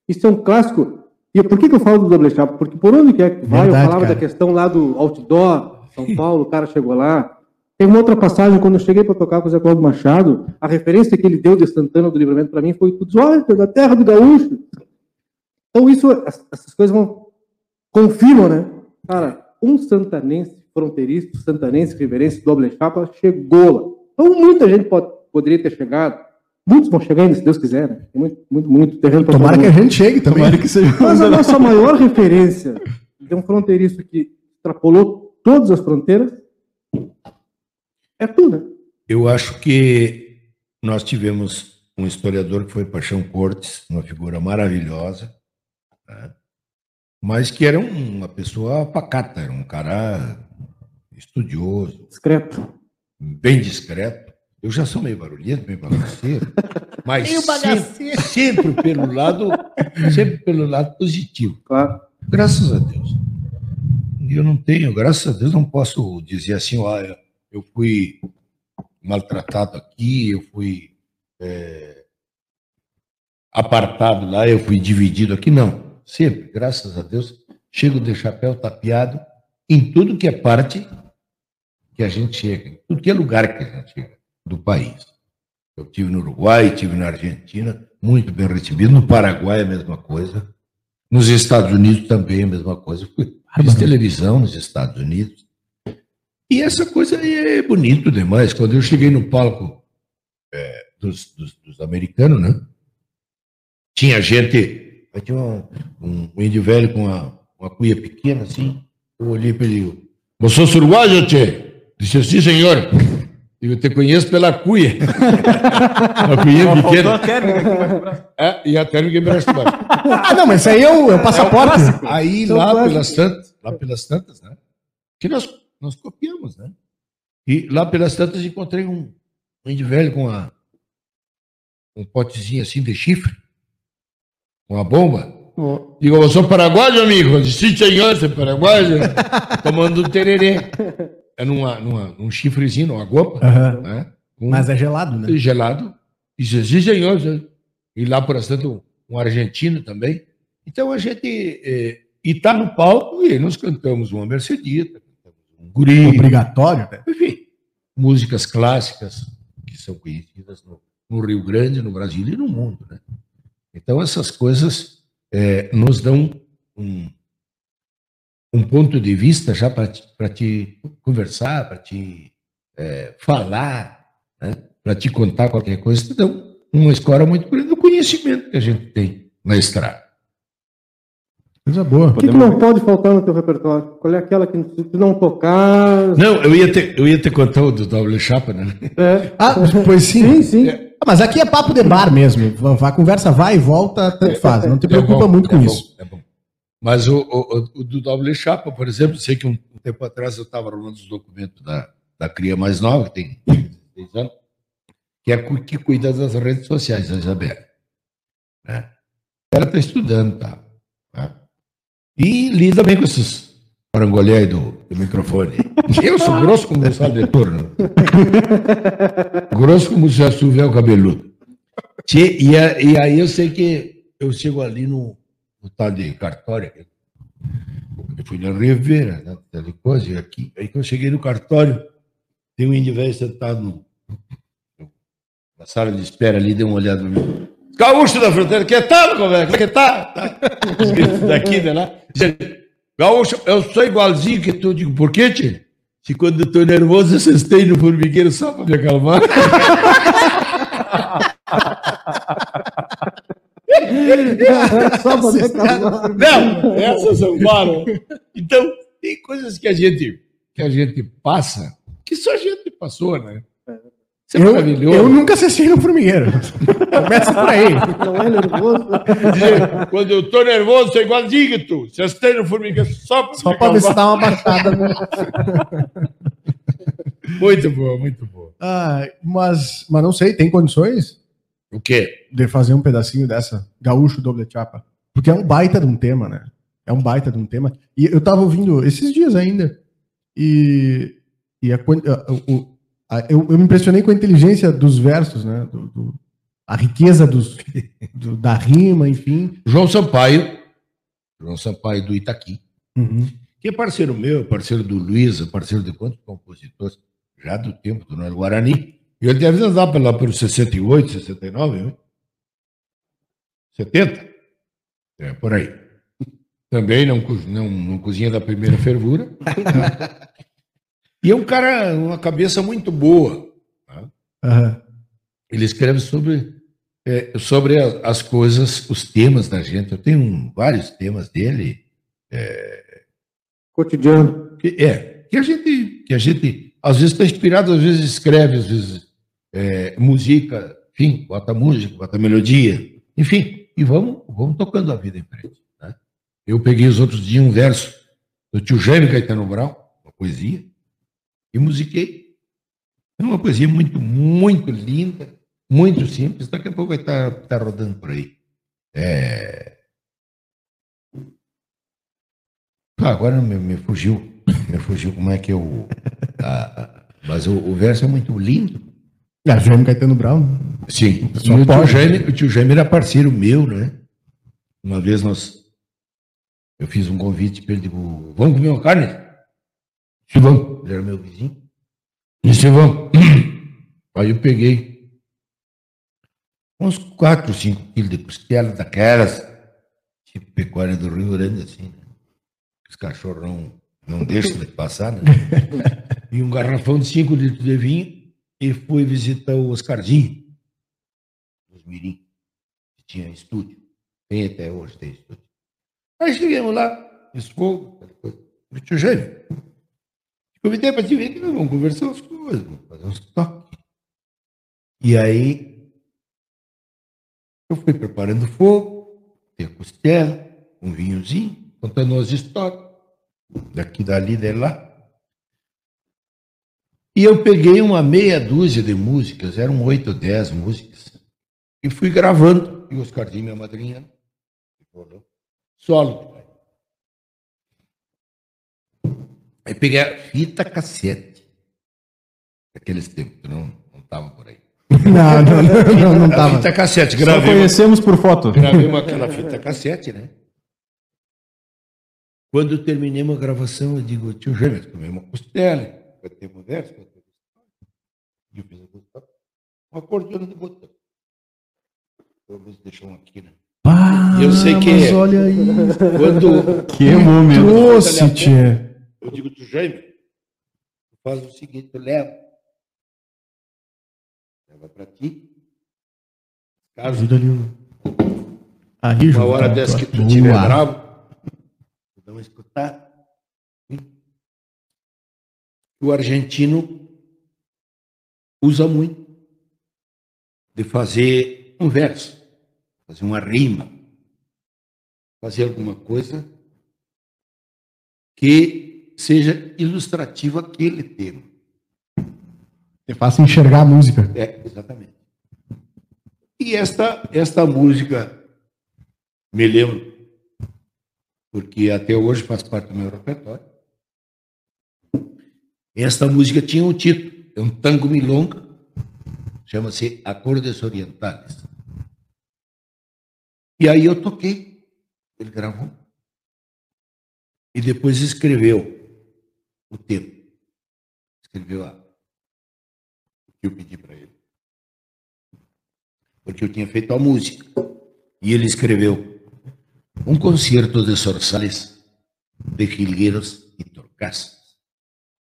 Isso é um clássico. E por que, que eu falo do Doble Chapa? Porque por onde quer que vai, Verdade, eu falava cara. da questão lá do outdoor, São Paulo, o cara chegou lá. Tem uma outra passagem, quando eu cheguei para tocar com o Zé Cláudio Machado, a referência que ele deu de Santana do Livramento para mim foi tudo, olha, da terra do gaúcho. Então isso, as- essas coisas vão, confirmam, né? Cara, um santanense fronteiriço, santanense riverense, doble chapa, chegou lá. Então muita gente pode, poderia ter chegado. Muitos vão chegar ainda, se Deus quiser, né? Tem muito, muito, muito terreno para Tomara que a gente chegue também. Tomara que seja. Mas a nossa maior referência de um fronteiriço que extrapolou todas as fronteiras é tu, né? Eu acho que nós tivemos um historiador que foi Paixão Cortes, uma figura maravilhosa, né? mas que era um- uma pessoa pacata, era um cara estudioso, Discreto. bem discreto. Eu já sou meio barulhento, meio bagaceiro, mas sempre, sempre pelo lado, sempre pelo lado positivo. Claro. Graças a Deus. Eu não tenho, graças a Deus, não posso dizer assim, olha, eu fui maltratado aqui, eu fui é, apartado lá, eu fui dividido aqui. Não. Sempre, graças a Deus, chego de chapéu tapeado em tudo que é parte que a gente chega, em tudo que é lugar que a gente chega do país. Eu tive no Uruguai, tive na Argentina, muito bem recebido. No Paraguai, a mesma coisa. Nos Estados Unidos também a mesma coisa. Fui- Fiz televisão nos Estados Unidos. E essa coisa aí é bonito demais. Quando eu cheguei no palco é, dos, dos- dos americanos, né? Tinha gente. aí Tinha um, um, um índio velho com uma, uma cuia pequena assim. Eu olhei para ele e digo, Você é uruguaio, tchê? Disse, sim, senhor. Eu te conheço pela cuia. uma cuia Faltou pequena. a térmica. É, e a térmica embaixo do braço. Ah, não, mas isso aí é o, é o passaporte. Aí São lá pelas tantas, lá pelas tantas, né? Que nós, nós copiamos, né? E lá pelas tantas encontrei um, um índio velho com uma, um potezinho assim de chifre, com uma bomba. Digo, eu sou paraguaio, amigo? Sim, senhor, você é paraguaio? Tomando um tererê. É numa, numa, num chifrezinho, numa gopa, Aham. né? Com Mas é gelado, né? gelado. Disse, sim, senhor. senhor." E lá, por tanto, um argentino também. Então, a gente... eh, e está no palco e nós cantamos uma Mercedita, um guri, Obrigatório, né? enfim, músicas clássicas que são conhecidas no, no Rio Grande, no Brasil e no mundo. Né? Então, essas coisas eh, nos dão um, um ponto de vista já para te, te conversar, para te eh, falar, né? para te contar qualquer coisa. Então, uma escola muito grande do conhecimento que a gente tem na estrada. Coisa boa. O que, que não pode faltar no teu repertório? Qual é aquela que se tu não tocar. Não, eu ia te, eu ia te contar o do Doble Chapa, né? É. Ah, pois sim. Sim, sim. Ah, Mas aqui é papo de bar mesmo. A conversa vai e volta, tanto faz. Não te preocupa É bom, muito com é bom, isso. é bom. Mas o, o, o- do Doble Chapa, por exemplo, sei que um, tempo atrás eu estava arrumando os documentos da, da cria mais nova, que tem 16 anos, que é que cuida das redes sociais, a Isabela. Né? Ela está estudando, tá? Né? E lida bem com esses parangolé aí do, do microfone. Eu sou grosso como o de torno. grosso como se assoviar o cabeludo. E, e aí eu sei que eu chego ali no, no tal de cartório. Eu fui na Rivera, né? tal coisa, e aqui. Aí que eu cheguei no cartório, tem um índio velho sentado no- na sala de espera ali, deu uma olhada no mim. Gaúcho da fronteira, que tal, conversa? Que tal? Tá. Os gritos daqui, lá. Dizendo, Gaúcho, eu sou igualzinho que tu. Digo, por quê, tio? Se quando eu tô nervoso, eu cestei no formigueiro só pra me acalmar. Só pra reclamar. Não, essas são claro. Então, tem coisas que a gente que a gente passa que só a gente passou, né? Isso é Eu, maravilhoso. eu nunca assisti no formigueiro. Começa por aí. Não é nervoso. Quando eu tô nervoso, sou igualzinho que tu. Se eu no formigueiro só pra Só me pra ver se dá uma baixada. né? Muito boa, muito boa. Ah, mas, mas não sei, tem condições O quê? de fazer um pedacinho dessa Gaúcho Doble Chapa? Porque é um baita de um tema, né? É um baita de um tema. E eu tava ouvindo esses dias ainda. E, e a, o- eu, eu me impressionei com a inteligência dos versos, né? Do- do- a riqueza dos, do- da rima, enfim. João Sampaio, João Sampaio do Itaqui, Uhum. que é parceiro meu, parceiro do Luiz, parceiro de quantos compositores, já do tempo do Noel Guarani. E ele deve andar lá pelos 68, 69, né? 70? É, por aí. Também não, não, não cozinha da primeira fervura. e é um cara, uma cabeça muito boa. tá? Aham. Ele escreve sobre, é, sobre as coisas, os temas da gente. Eu tenho um- vários temas dele. Cotidiano. Que, é, que a gente, que a gente às vezes está inspirado, às vezes escreve, às vezes é, musica enfim, bota música, bota melodia, enfim, e vamos, vamos tocando a vida em frente. Né? Eu peguei os outros dias um verso do tio Jaime Caetano Brown, uma poesia, e musiquei. É uma poesia muito, muito linda, muito simples, daqui a pouco vai estar tá, tá rodando por aí. É... Ah, agora me, me, fugiu, me fugiu como é que eu... mas o, o verso é muito lindo, é, Jaime Caetano Brown. Sim. O tio, Jaime, o tio Jaime era parceiro meu, né? Uma vez nós. Eu fiz um convite para ele, digo, vamos comer uma carne? Vamos. Ele era meu vizinho. Disse, vamos. Aí eu peguei uns 4, 5 quilos de costela daquelas, tipo pecuária do Rio Grande, assim, né? Os cachorros não, não deixam de passar, né? e um garrafão de 5 litros de vinho e fui visitar o Oscarzinho, dos Mirim, que tinha estúdio. Tem até hoje, tem estúdio. Aí chegamos lá, fogo, o tio Gêmeo. Convidei para te nós vamos conversar umas coisas, vamos fazer uns toques. E aí, eu fui preparando fogo, tem a costela, um vinhozinho, contando as histórias, daqui, dali, de lá. E eu peguei uma meia dúzia de músicas, eram oito ou dez músicas, e fui gravando. E o Oscarzinho, minha madrinha, solo. Aí peguei a fita cassete. Naqueles tempos, não estava por aí. Não, não, não, não, estava. Fita cassete, gravei. Só conhecemos por foto. Gravei uma, aquela fita cassete, né? Quando eu terminei uma gravação, eu digo, tio Gêmeos, comeu uma costela vai ter mulheres, vai ter E eu fiz a música, uma acordeona de botão. Pelo menos deixou um aqui, né? Ah, eu sei que mas olha aí. Quando que momento. Trouxe, tia. Eu digo, tu Jaime, faz o seguinte, leva. Leva para ti. Caso ali. Aí, uma hora dessa que tu estiver bravo, dá uma escutada o argentino usa muito de fazer um verso, fazer uma rima, fazer alguma coisa que seja ilustrativa aquele tema. É fácil enxergar a música. É, exatamente. E esta, esta música, me lembro, porque até hoje faz parte do meu repertório, esta música tinha um título, é um tango milonga, chama-se Acordes Orientais. E aí eu toquei, ele gravou. E depois escreveu o tema. Escreveu a, o que para ele. Porque eu tinha feito a música. E ele escreveu um concerto de zorzales, de jilgueros e torcas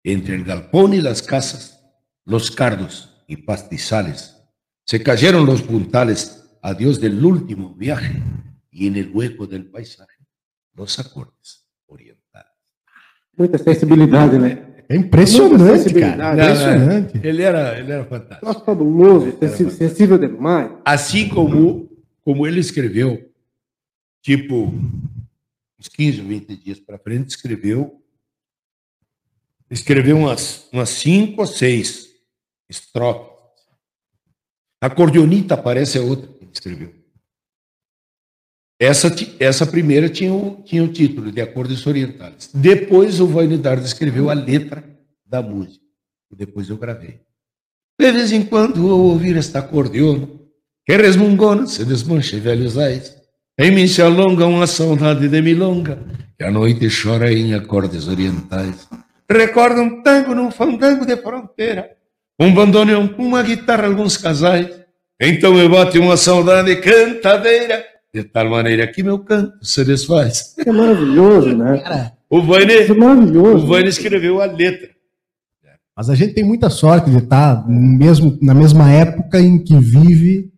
entre el galpón y las casas, los cardos y pastizales. Se cayeron los puntales, adiós del último viaje, y en el hueco del paisaje, los acordes. Muita sensibilidade, né? É impressionante, cara. Impressionante. Ele era, ele era fantástico. Nossa, fabuloso, sensível, sensível demais. Assim como, como ele escreveu, tipo, uns 15 ou 20 dias para frente, escreveu escreveu umas, umas cinco ou seis estrofes. A cordionita parece a outra que ele escreveu. Essa, essa primeira tinha o, tinha o título de Acordes Orientais. Depois o Vainidardo escreveu a letra da música. Depois eu gravei. De vez em quando eu ouvir esta acordeona, que resmungona se desmancha em velhos ais. Em mim se alonga uma saudade de milonga, que a noite chora em acordes orientais. Recorda um tango num fandango de fronteira, um bandoneão com uma guitarra, alguns casais. Então me bate uma saudade cantadeira, de tal maneira que meu canto se desfaz. É maravilhoso, né? Cara, o Vane, é maravilhoso. O Vane escreveu a letra. Mas a gente tem muita sorte de estar mesmo, na mesma época em que vive,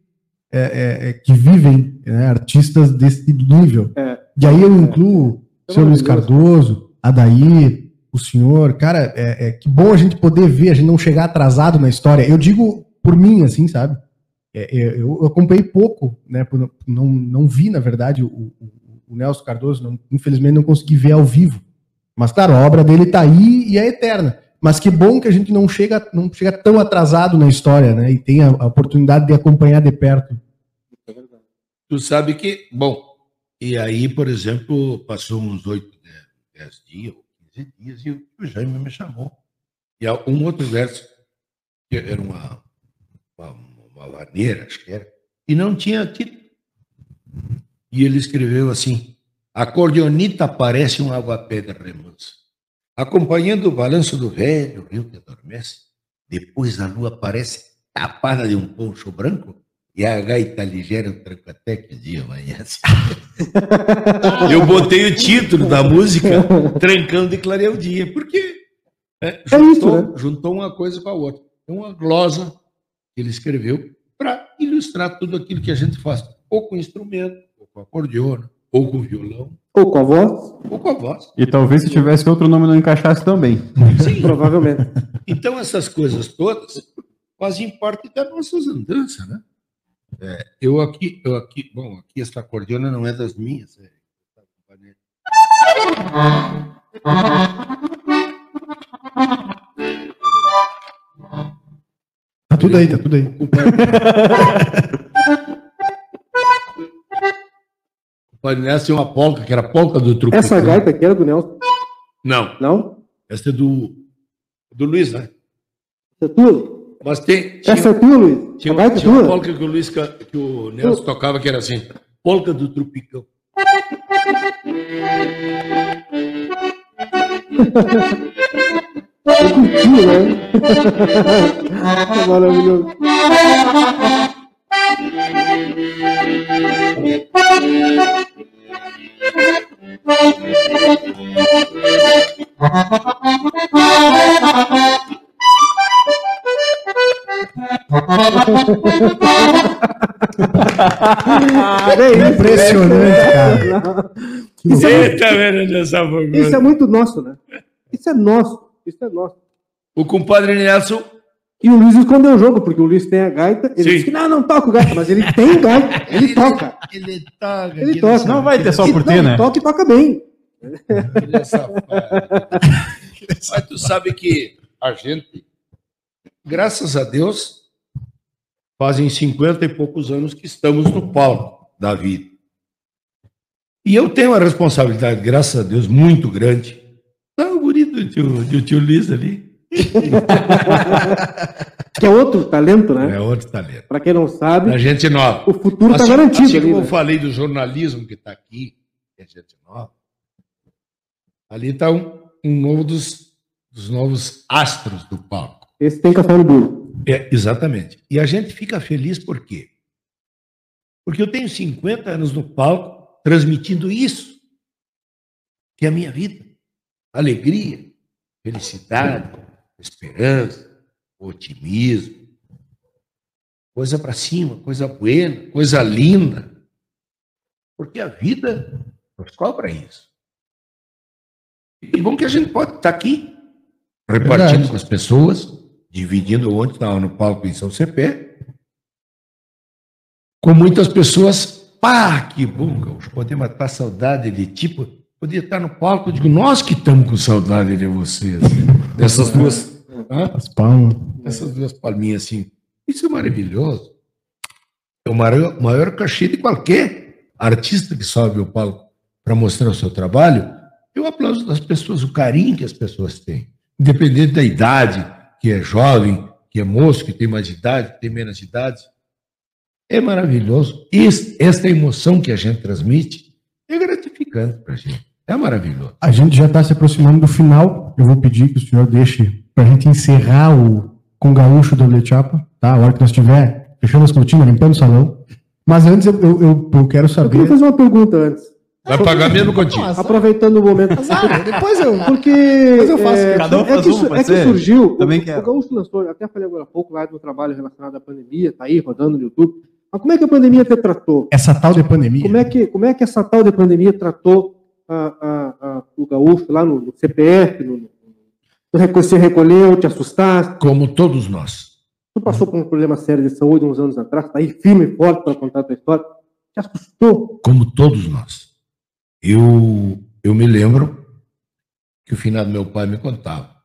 é, é, é que vivem né, artistas desse nível. É. E aí eu incluo o seu Luiz Cardoso, Adair, o senhor. Cara, é, é, que bom a gente poder ver, a gente não chegar atrasado na história. Eu digo por mim, assim, sabe? É, é, eu acompanhei pouco, né? Não, não vi, na verdade, o, o, Nelson Cardoso, não, infelizmente não consegui ver ao vivo. Mas, claro, a obra dele está aí e é eterna. Mas que bom que a gente não chega, não chega tão atrasado na história, né? E tem a, a oportunidade de acompanhar de perto. Tu sabe que, bom, e aí, por exemplo, passou uns oito, dez dias, ou quinze dias, e o Jaime me chamou. E um outro verso, que era uma, uma, uma maneira, acho que era, e não tinha título. E ele escreveu assim: A cordionita parece um aguapé de remanso, acompanhando o balanço do velho rio que adormece. Depois a lua parece tapada de um poncho branco e a gaita ligeira um tranco até que dia amanhece. Eu botei o título da música Trancando e Clareia o Dia, porque é, juntou, é isso, né? juntou uma coisa com a outra. É uma glosa ele escreveu para ilustrar tudo aquilo que a gente faz, ou com instrumento, ou com acordeona, ou com violão. Ou com a voz. Ou com a voz. E talvez se tivesse outro nome não encaixasse também. Sim. Provavelmente. Então essas coisas todas fazem parte das nossas andanças, né? É, eu aqui, eu aqui, bom, aqui essa acordeona não é das minhas. É, Tá tudo aí, tá tudo aí. Pai Nelson tinha uma polca, que era a polca do truque. Essa gaita aqui era do Nelson? Não. Não? Essa é do, do Luiz, né? Essa é tua? Mas tem. Tinha, Essa é tua, Luiz? Tinha, uma, tinha uma polca que o Luiz, que o Nelson tocava, que era assim: polca do Trupicão. Eu curti, né? Maravilhoso. é impressionante, cara. Isso é, isso é muito nosso, né? Isso é nosso. Isso é nosso. O compadre Nelson. E o Luiz escondeu o jogo, porque o Luiz tem a gaita. Ele Sim. disse que não, não toca gaita, mas ele tem gaita. Ele, ele toca. Ele toca. Ele toca. Não vai ter só por ter, né? Ele toca e toca bem. Ele é safado. mas tu sabe que a gente, graças a Deus, fazem 50 e poucos anos que estamos no palco da vida. E eu tenho uma responsabilidade, graças a Deus, muito grande do tio, do tio Luiz ali. que é outro talento, né? É outro talento. Para quem não sabe, a gente nova. O futuro está assim, garantido. Assim como né? eu falei do jornalismo que está aqui, que é gente nova, ali está um, um novo dos, dos novos astros do palco. Esse tem café no bolo. É, exatamente. E a gente fica feliz por quê? Porque eu tenho 50 anos no palco transmitindo isso, que é a minha vida alegria, felicidade, esperança, otimismo. Coisa para cima, coisa buena, coisa linda. Porque a vida nos cobra isso. E bom que a gente pode estar aqui, repartindo Verdade. com as pessoas, dividindo ontem estava no palco em São Cepé, com muitas pessoas, pá, que bom, podemos matar saudade de tipo podia estar no palco, eu digo, nós que estamos com saudade de vocês, dessas duas, as palmas, essas duas palminhas assim. Isso é maravilhoso. É o maior, maior cachê de qualquer artista que sobe ao palco para mostrar o seu trabalho. Eu aplauso das pessoas, o carinho que as pessoas têm, independente da idade, que é jovem, que é moço, que tem mais idade, que tem menos idade. É maravilhoso. esta emoção que a gente transmite é gratificante para a gente. É maravilhoso. A gente já está se aproximando do final. Eu vou pedir que o senhor deixe para a gente encerrar o com o gaúcho do Lechapa, tá? A hora que nós estiver fechando as cortinas, limpando o salão. Mas antes eu, eu, eu quero saber. Eu queria fazer uma pergunta antes. Vai pagar mesmo contigo. Aproveitando o momento. depois eu. Porque. Depois eu faço. É, Cada um é, que, é que surgiu. Também o, quero. o Gaúcho lançou, até falei agora há pouco lá do trabalho relacionado à pandemia, tá aí rodando no YouTube. Mas como é que a pandemia te tratou? Essa tal de pandemia. Como é que, como é que essa tal de pandemia tratou a, a, o gaúcho lá no, no CPF, no, no, você recolheu, te assustaste? Como todos nós. Tu passou por um problema sério de saúde uns anos atrás, tá aí firme e forte para contar a tua história. Te assustou? Como todos nós. Eu, eu me lembro que o finado meu pai me contava,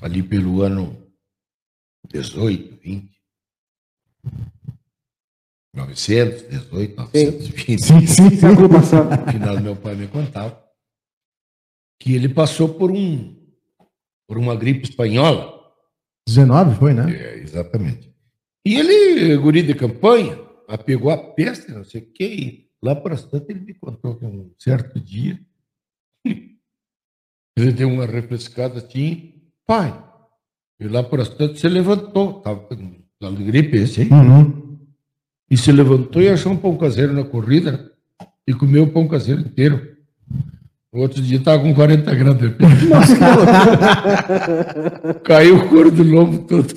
ali pelo ano 18, 20, 900, 18, 920. Sim, sim, sim. Século passado. O finado meu pai me contava que ele passou por um por uma gripe espanhola. 19 foi, né? É, exatamente. E ele, guri de campanha, apegou a peste, não sei o quê, e lá para tanto ele me contou que um certo dia ele deu uma refrescada assim, pai, e lá para tanto se levantou, estava com gripe esse aí, Uhum. E se levantou e achou um pão caseiro na corrida e comeu o pão caseiro inteiro. No outro dia estava com 40 graus de febre. Caiu o couro do lombo todo.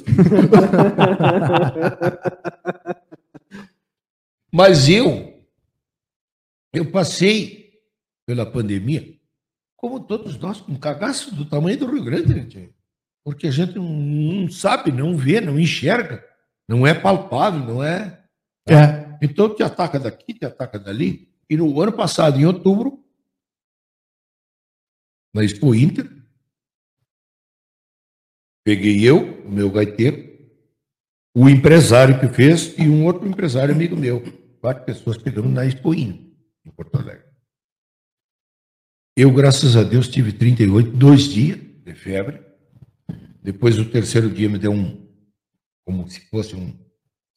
Mas eu, eu passei pela pandemia, como todos nós, com um cagaço do tamanho do Rio Grande, gente. porque a gente não, não sabe, não vê, não enxerga, não é palpável, não é. É. Então te ataca daqui, te ataca dali. E no ano passado, em outubro, na Expo Inter, peguei eu, o meu gaiteiro, o empresário que fez e um outro empresário amigo meu. Quatro pessoas pegamos na Expo Inter, em Porto Alegre. Eu, graças a Deus, tive 38, dois dias de febre. Depois, o terceiro dia, me deu um, como se fosse um,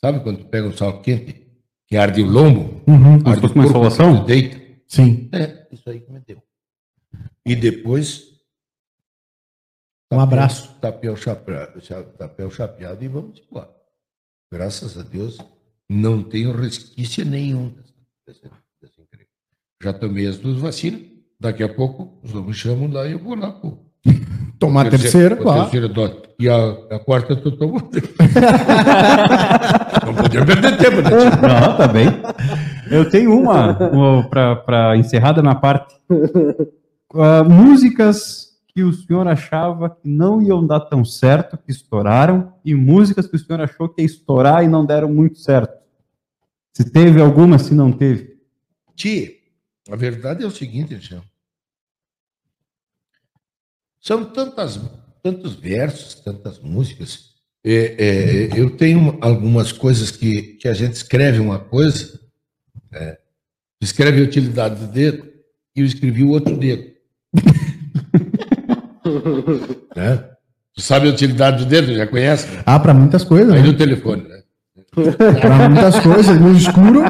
sabe quando tu pega um sal quente, que arde o lombo? Uhum. Arde o corpo, deita. Sim. É, isso aí que me deu. E depois. Um abraço. Tapeu chapeado, cha- tapeu chapeado e vamos embora. Graças a Deus, não tenho resquício nenhum encrenca. Já tomei as duas vacinas. Daqui a pouco os homens chamam lá e eu vou lá. Pô. Tomar a terceira, a claro. terceira dose. E a, a quarta tu tomou. não podia perder tempo, né? tio? Não, tá bem. Eu tenho uma, para encerrar da minha parte. Ah, músicas que o senhor achava que não iam dar tão certo, que estouraram, e músicas que o senhor achou que ia estourar e não deram muito certo. Se teve alguma, se não teve. Tia, a verdade é o seguinte, Jean. São tantas, tantos versos, tantas músicas. É, é, eu tenho algumas coisas que, que a gente escreve uma coisa, é, escreve a utilidade do dedo e eu escrevi o outro dedo. né? Tu sabe a utilidade do dedo? Já conhece? Ah, pra muitas coisas, Aí né? no telefone, né? Pra muitas coisas, no escuro,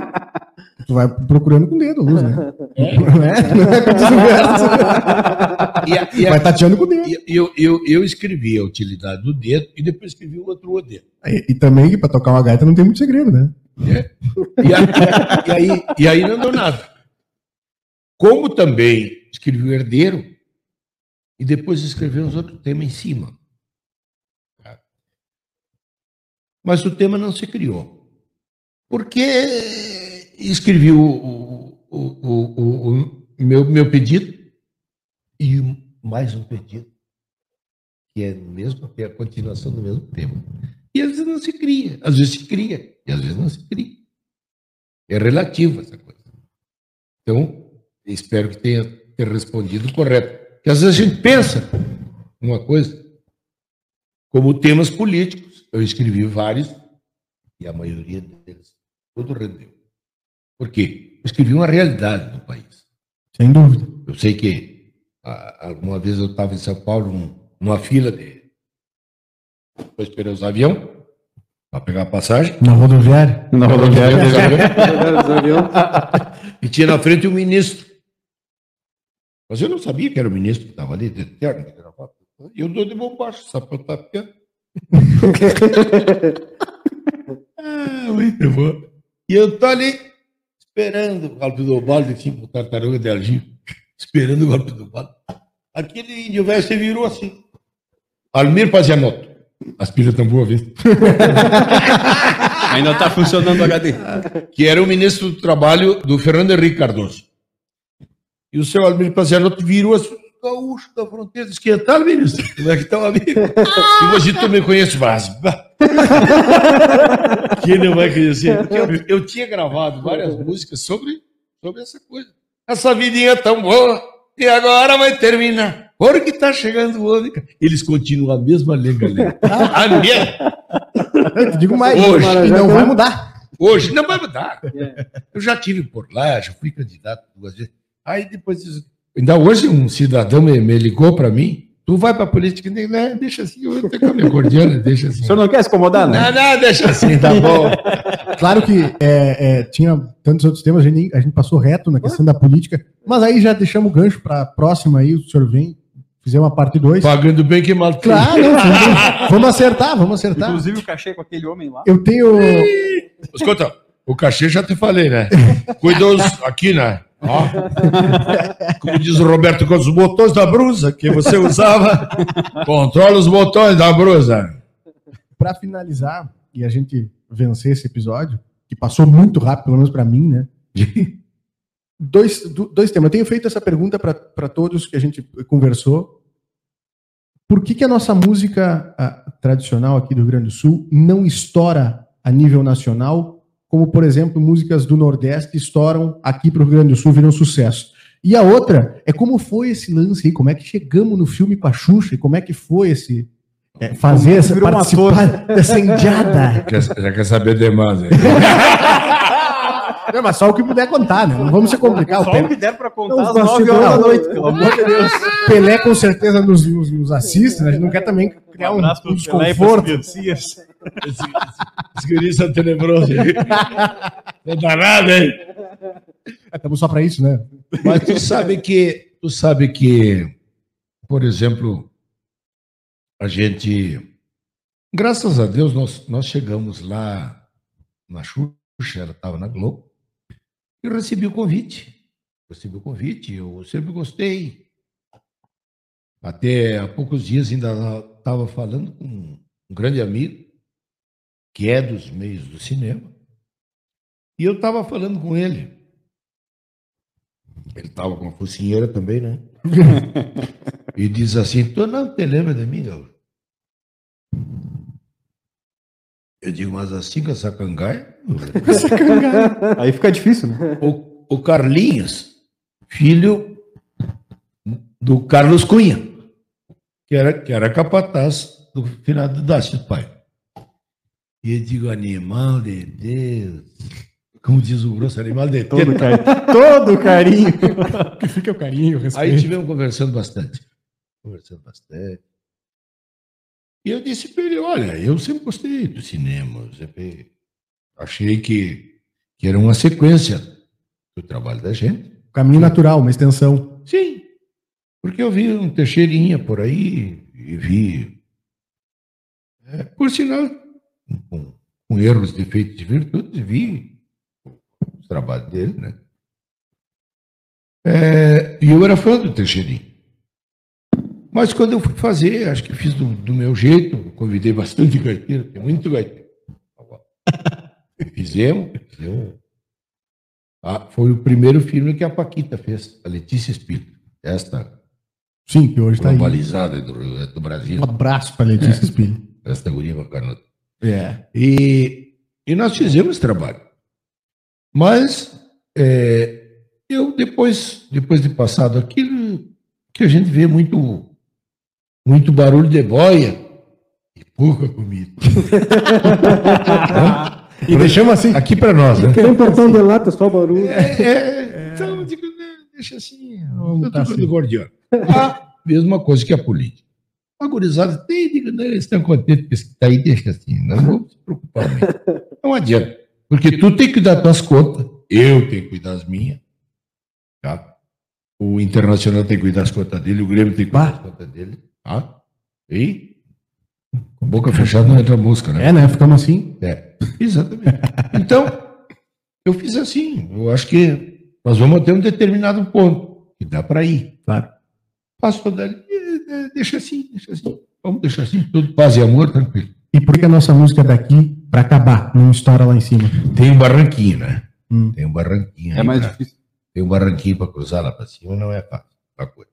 tu vai procurando com o dedo, luz, né? É, não é como diz o verso. E, a- e a- Vai tateando com o dedo. e eu, eu, eu escrevi a utilidade do dedo e depois escrevi o outro dedo. E, e também que pra tocar uma gaita não tem muito segredo, né? E, a- e aí, e aí não deu nada. Como também escrevi o herdeiro e depois escrevi os outros temas em cima. Mas o tema não se criou. Porque escrevi o, o, o, o, meu, meu pedido e mais um pedido, que é, mesmo, é a continuação do mesmo tema. E às vezes não se cria, às vezes se cria, e às vezes não se cria. É relativo essa coisa. Então, espero que tenha ter respondido correto. Porque às vezes a gente pensa uma coisa, como temas políticos. Eu escrevi vários, e a maioria deles, tudo rendeu. Por quê? Eu escrevi uma realidade do país. Sem dúvida. Eu sei que ah, alguma vez eu estava em São Paulo, num- numa fila de. Depois esperei os aviões para pegar a passagem. Na rodoviária. Na rodoviária. Dos aviões. E tinha na frente um ministro. Mas eu não sabia que era o ministro que estava ali, de terno, de gravata. E eu dou de mão baixo, sapatapia. ah, muito bom. E eu tô ali, esperando o golpe do balde, tipo tartaruga de Algir, esperando o golpe do balde. Aquele índio velho se virou assim. Almir Pazianotto. As pilhas tão boas, viu? Ainda tá funcionando o HD. que era o ministro do Trabalho do Fernando Henrique Cardoso. E o seu Almir Pazianotto virou, assim, gaúcho da fronteira esquentada, ministro. Como é que tá o amigo? e você tu me conhece mais. Quem não vai conhecer? Porque eu, eu tinha gravado várias músicas sobre, sobre essa coisa. Essa vidinha tão boa, e agora vai terminar. Porque tá chegando o homem. Eles continuam a mesma lenga-lenga. A minha. Digo mais, Hoje, não vai mudar. Hoje não vai mudar. É. Eu já tive por lá, já fui candidato duas vezes. Aí depois, ainda hoje um cidadão me, me ligou para mim. Tu vai para a política? "Né, deixa assim, eu tenho a minha gordiana, deixa assim. O senhor não quer se incomodar, né? Não, não, deixa assim, tá bom. Claro que é, é, tinha tantos outros temas, a gente, a gente passou reto na questão da política, mas aí já deixamos o gancho para a próxima aí, o senhor vem, fizer uma parte 2. Pagando bem que mal. Claro, não, vamos, vamos acertar, vamos acertar. Inclusive o cachê com aquele homem lá. Eu tenho. Escuta, o cachê já te falei, né? Cuidados aqui, né? Como diz o Roberto, com os botões da brusa que você usava, controla os botões da brusa. Para finalizar e a gente vencer esse episódio, que passou muito rápido, pelo menos para mim, né? Dois, do- dois temas. Eu tenho feito essa pergunta para todos que a gente conversou. Por que, que a nossa música ah, tradicional aqui do Rio Grande do Sul não estoura a nível nacional, como, por exemplo, músicas do Nordeste estouram aqui para o Rio Grande do Sul, viram sucesso? E a outra é como foi esse lance aí, como é que chegamos no filme com a Xuxa e como é que foi esse é, fazer essa participar dessa indiada. Quer- já quer saber demais. Não, mas só o que puder contar, né? Não vamos se complicar. O Só o Pelé, que der pra contar às 9 bastidores. horas da noite, pelo amor de Deus. Pelé com certeza nos, nos, nos assiste, né? A gente não quer também criar um, um pras desconforto. Os guris são tenebrosos. Não dá nada, hein? Estamos só para isso, né? Mas tu sabe que, tu sabe que, por exemplo, a gente, graças a Deus, nós, nós chegamos lá na Xuxa, ela estava na Globo, eu recebi o convite. Recebi o convite, eu sempre gostei. Até há poucos dias ainda estava falando com um grande amigo, que é dos meios do cinema, e eu estava falando com ele. Ele estava com a focinheira também, né? e diz assim: Tu não te lembra de mim, Gaúcho? Eu digo, mas assim com essa cangaia? Aí fica difícil, né? o, o Carlinhos, filho do Carlos Cunha, que era, que era capataz do finado Dácio, pai. E eu digo, animal de Deus. Como diz o grosso, animal de Todo teta. carinho. Todo carinho. Que fica o carinho, o Aí respeito. estivemos conversando bastante. Conversando bastante. E eu disse para ele: olha, eu sempre gostei do cinema. Sempre achei que, que era uma sequência do trabalho da gente. Caminho natural, uma extensão. Sim. Porque eu vi um Teixeirinha por aí e vi. é, por sinal, com, com erros, defeitos e virtudes, vi os trabalhos dele, né? É, e eu era fã do Teixeirinha. Mas quando eu fui fazer, acho que fiz do, do meu jeito, convidei bastante gaiteiro, tem muito gaiteiro. Fizemos, fizemos. Ah, foi o primeiro filme que a Paquita fez, a Letícia Espírito. Esta Sim, que hoje está aí. globalizada do, do Brasil, Um abraço para Letícia Spilli. esta guria bacana. É. E, e nós fizemos esse trabalho. Mas é, eu, depois, depois de passado aquilo, que a gente vê muito, muito barulho de boia e pouca comida. E deixamos assim. Aqui para nós, né? Tem portão de lata, só barulho. É, é, então, eu digo, né, deixa assim, eu tá tô assim. gordiano. A mesma coisa que a política. A gurizada tem, digo, né, eles estão contentes que está aí, deixa assim, não vamos se preocupar muito. Não adianta, porque tu tem que cuidar das tuas contas, eu tenho que cuidar das minhas, tá? O Internacional tem que cuidar das contas dele, o Grêmio tem que cuidar Bah. das contas dele, tá? E com boca fechada não entra música, né? É, né? Ficamos assim. É, exatamente. Então, eu fiz assim. Eu acho que nós vamos ter um determinado ponto que dá para ir. Claro. Passou dali, deixa assim, deixa assim. Vamos deixar assim, tudo paz e amor, tranquilo. E por que a nossa música é daqui para acabar, não estoura lá em cima? Tem um barranquinho, né? Hum. Tem um barranquinho. É mais pra- difícil. Tem um barranquinho para cruzar lá para cima, não é fácil. coisa.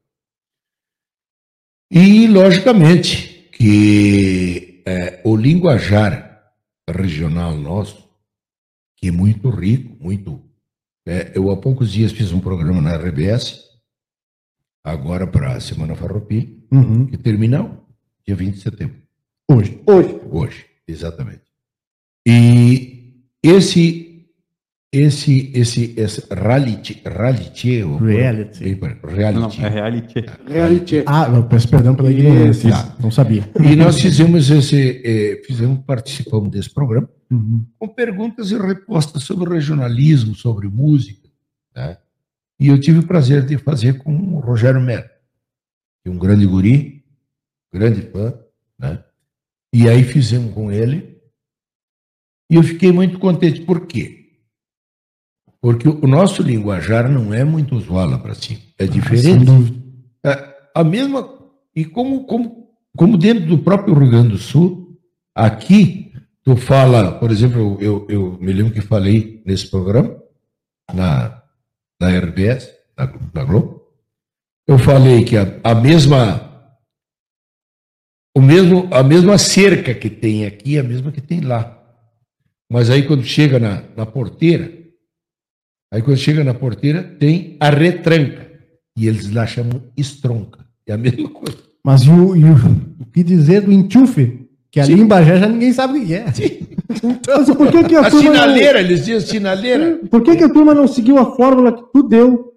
E, logicamente, que é, o linguajar regional nosso, que é muito rico, muito. é, eu, há poucos dias, fiz um programa na RBS, agora para a Semana Farroupilha, Uhum. que termina dia 20 de setembro. Hoje. Hoje. Hoje, exatamente. E esse esse esse esse reality reality ou- Reality. Não, reality. é reality. Reality. Ah, eu peço perdão pela ignorância. Ah, não sabia. E nós fizemos esse eh, fizemos participamos desse programa Uhum. com perguntas e respostas sobre regionalismo, sobre música, né? E eu tive o prazer de fazer com o Rogério que é um grande guri, grande fã, né? E aí fizemos com ele. E eu fiquei muito contente. Por quê? Porque o nosso linguajar não é muito usual lá para cima. É Sem diferente. dúvida. É, a mesma. E como, como, como dentro do próprio Rio Grande do Sul, aqui, tu fala, por exemplo, eu, eu me lembro que falei nesse programa, na, na RBS, na, na Globo, eu falei que a, a mesma. O mesmo, a mesma cerca que tem aqui é a mesma que tem lá. Mas aí quando chega na, na porteira, aí quando chega na porteira tem a retranca. E eles lá chamam estronca. É a mesma coisa. Mas e o, e o, o que dizer do enchufe? Que ali Sim. em Bagé já ninguém sabe o que é. Mas por que, que a, A sinaleira, eles dizem sinaleira. Não, por que, que a turma não seguiu a fórmula que tu deu?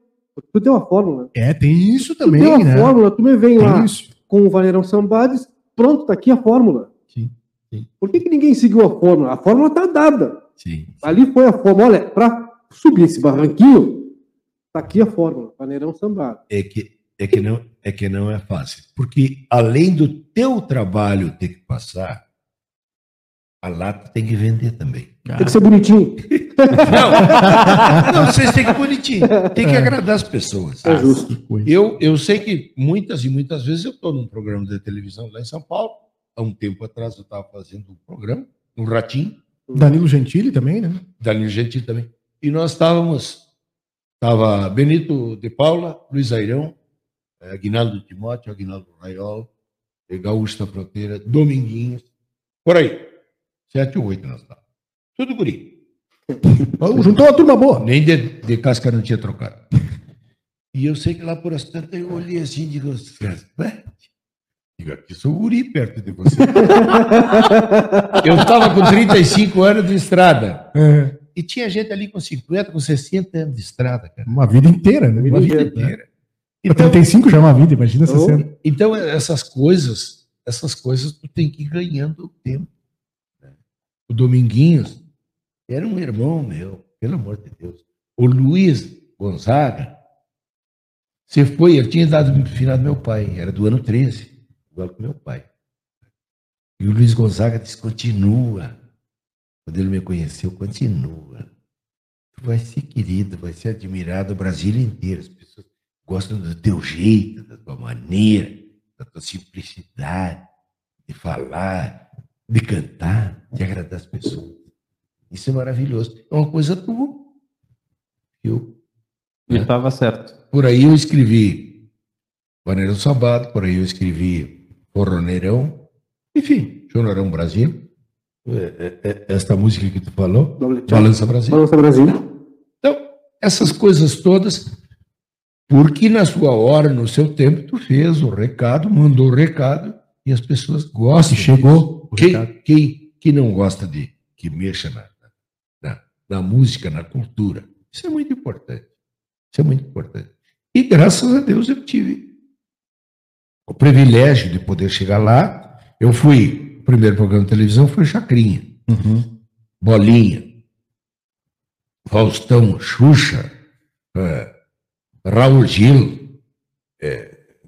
Tu deu a fórmula. É, tem isso Tu também, deu a né? fórmula, tu me vem lá Tem isso. com o Vaneirão Sambades, pronto, tá aqui a fórmula. Sim, sim. Por que, que ninguém seguiu a fórmula? A fórmula tá dada. Sim. Ali foi a fórmula. Olha, para subir esse barranquinho, tá aqui a fórmula. Vaneirão Sambades. É que, é, que não, é que não é fácil. Porque além do teu trabalho ter que passar, a lata tem que vender também. Tem que ser bonitinho. Não, não vocês têm que ir bonitinho. Tem que agradar as pessoas. É justo. Coisa. Eu, eu sei que muitas e muitas vezes eu estou num programa de televisão lá em São Paulo. Há um tempo atrás eu estava fazendo um programa, um ratinho, Danilo Gentili também, né? Danilo Gentil também. E nós estávamos, estava Benito de Paula, Luiz Airão, eh, Aguinaldo Timóteo, Aguinaldo Raiol, Gaúcho da Fronteira, Dominguinhos, por aí. Sete ou oito nós estávamos. Tudo guri. Juntou uma turma boa. Nem de, de casca não tinha trocado. E eu sei que lá por as tantas eu olhei assim e digo? Digo, aqui sou guri perto de você. eu estava com 35 anos de estrada. É, E tinha gente ali com 50, com 60 anos de estrada, cara. uma vida inteira, né? Uma vida inteira. inteira. Pra Então, 35 já é uma vida, imagina 60. então, essas coisas, essas coisas tu tem que ir ganhando o tempo. né? O Dominguinhos era um irmão meu, pelo amor de Deus. O Luiz Gonzaga, você foi, ele tinha dado no final do meu pai, era do ano 13, igual que meu pai. E o Luiz Gonzaga disse, continua. Quando ele me conheceu, continua. Tu vai ser querido, vai ser admirado o Brasil inteiro. As pessoas gostam do teu jeito, da tua maneira, da tua simplicidade de falar, de cantar, de agradar as pessoas. Isso é maravilhoso. É uma coisa tua. Eu, E estava certo. por aí eu escrevi Vaneirão Sabado, por aí eu escrevi Forroneirão, enfim, Chororão Brasil. É, é, é, Esta música que tu falou. Balança Brasil. Balança Brasil. Então, essas coisas todas, porque na sua hora, no seu tempo, tu fez o recado, mandou o recado e as pessoas gostam. E chegou. Quem, quem, quem não gosta de que mexa na, na, na música, na cultura? Isso é muito importante. Isso é muito importante. E graças a Deus eu tive o privilégio de poder chegar lá. Eu fui, primeiro programa de televisão foi Chacrinha. Uhum. Bolinha, Faustão, Xuxa, eh, Raul Gil,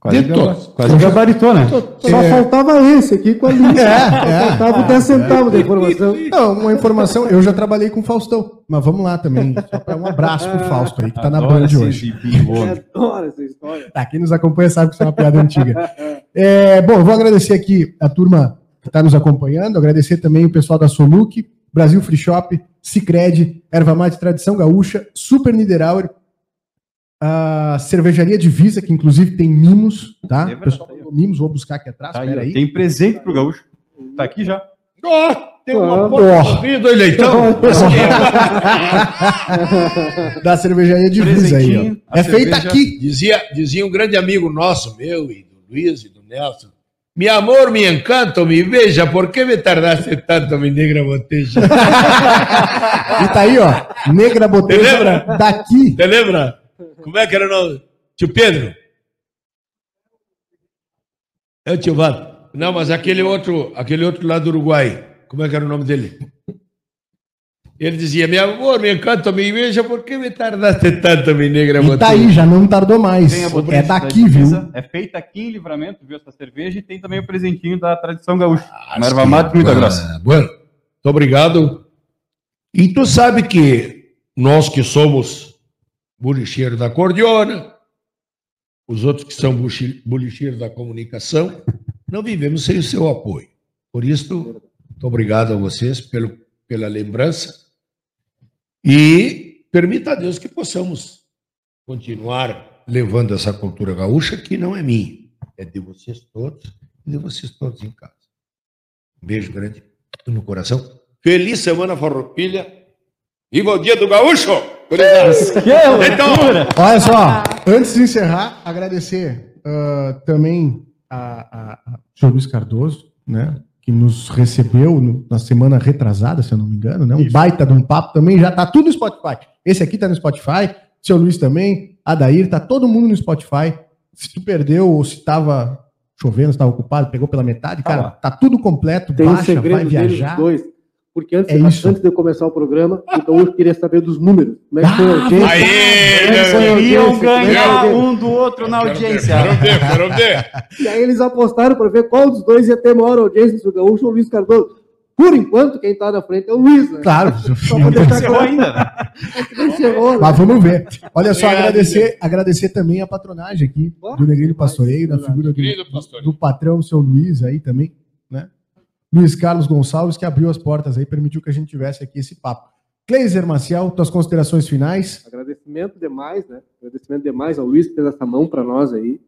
Quase, De todos. gaba- quase gabaritou, né? Só faltava esse aqui com a linha. Só é, faltava 10 centavos da informação. Não, uma informação, eu já trabalhei com o Faustão, mas vamos lá também. Só um abraço pro Fausto aí, que tá na Adoro banda esse hoje. adoro essa história. Tá, quem nos acompanha sabe que isso é uma piada antiga. É, bom, eu vou agradecer aqui a turma está nos acompanhando, agradecer também o pessoal da Soluc, Brasil Free Shop, Cicred, Erva Mate Tradição Gaúcha, Super Niederauer, a Cervejaria Divisa, que inclusive tem mimos, tá? É O pessoal, verdade. Mimos, vou buscar aqui atrás, Tá aí. Tem presente pro gaúcho. Tá aqui já. Ó, tem uma Ah, porta ele então. Da cervejaria de Luiz aí, ó. É feita aqui. Dizia, dizia um grande amigo nosso, meu, e do Luiz e do Nelson. Mi amor, mi encanto, mi beija, por que me tardaste tanto, mi negra boteja? E tá aí, ó. Negra boteja Lembra? daqui. Você lembra? Como é que era o nome? Tio Pedro? É o tio Vado. Não, mas aquele outro, aquele outro lá do Uruguai, como é que era o nome dele? Ele dizia, meu amor, me encanta, me beija, por que me tardaste tanto, mi negra E tá aí, já não tardou mais. É daqui, viu? É feita aqui em Livramento, viu essa cerveja, e tem também o presentinho da tradição gaúcha. Ah, Uma erva mate muito bueno, grossa. Bueno, muito obrigado. E tu sabe que nós que somos bolicheiros da cordiona, os outros que são bolicheiros da comunicação, não vivemos sem o seu apoio. Por isso, muito obrigado a vocês pelo, pela lembrança e permita a Deus que possamos continuar levando essa cultura gaúcha que não é minha, é de vocês todos e de vocês todos em casa. Um beijo grande no coração. Feliz Semana Farroupilha. Viva o Dia do Gaúcho! Então, Olha só, antes de encerrar, agradecer ah, também a, a, a senhor Luiz Cardoso, né? Que nos recebeu na semana retrasada, se eu não me engano, né? Um baita de um papo também, já tá tudo no Spotify. Esse aqui tá no Spotify, seu Luiz também, Adair, tá todo mundo no Spotify. Se tu perdeu ou se tava chovendo, se tava ocupado, pegou pela metade, cara, lá. tá tudo completo, Tem baixa, vai viajar. dois. Porque antes, É isso. antes de eu começar o programa, o Gaúcho queria saber dos números. Como é que foi a Ah, audiência? Aê, é a Queriam audiência? ganhar é um do outro na audiência. Quero ver, quero ver. E aí eles apostaram para ver qual dos dois ia ter maior audiência, se o Gaúcho ou o Luiz Cardoso. Por enquanto, quem tá na frente é o Luiz, né? Claro, Só deixar Encerrou ainda, né? que não encerrou, né? Mas vamos ver. Olha só, Obrigado, agradecer, agradecer também a patronagem aqui do Negrinho Pastoreiro, na figura do, do patrão, seu Luiz aí também, né? Luiz Carlos Gonçalves, que abriu as portas aí, permitiu que a gente tivesse aqui esse papo. Cleiser Maciel, tuas considerações finais. Agradecimento demais, né? Agradecimento demais ao Luiz que fez essa mão para nós aí.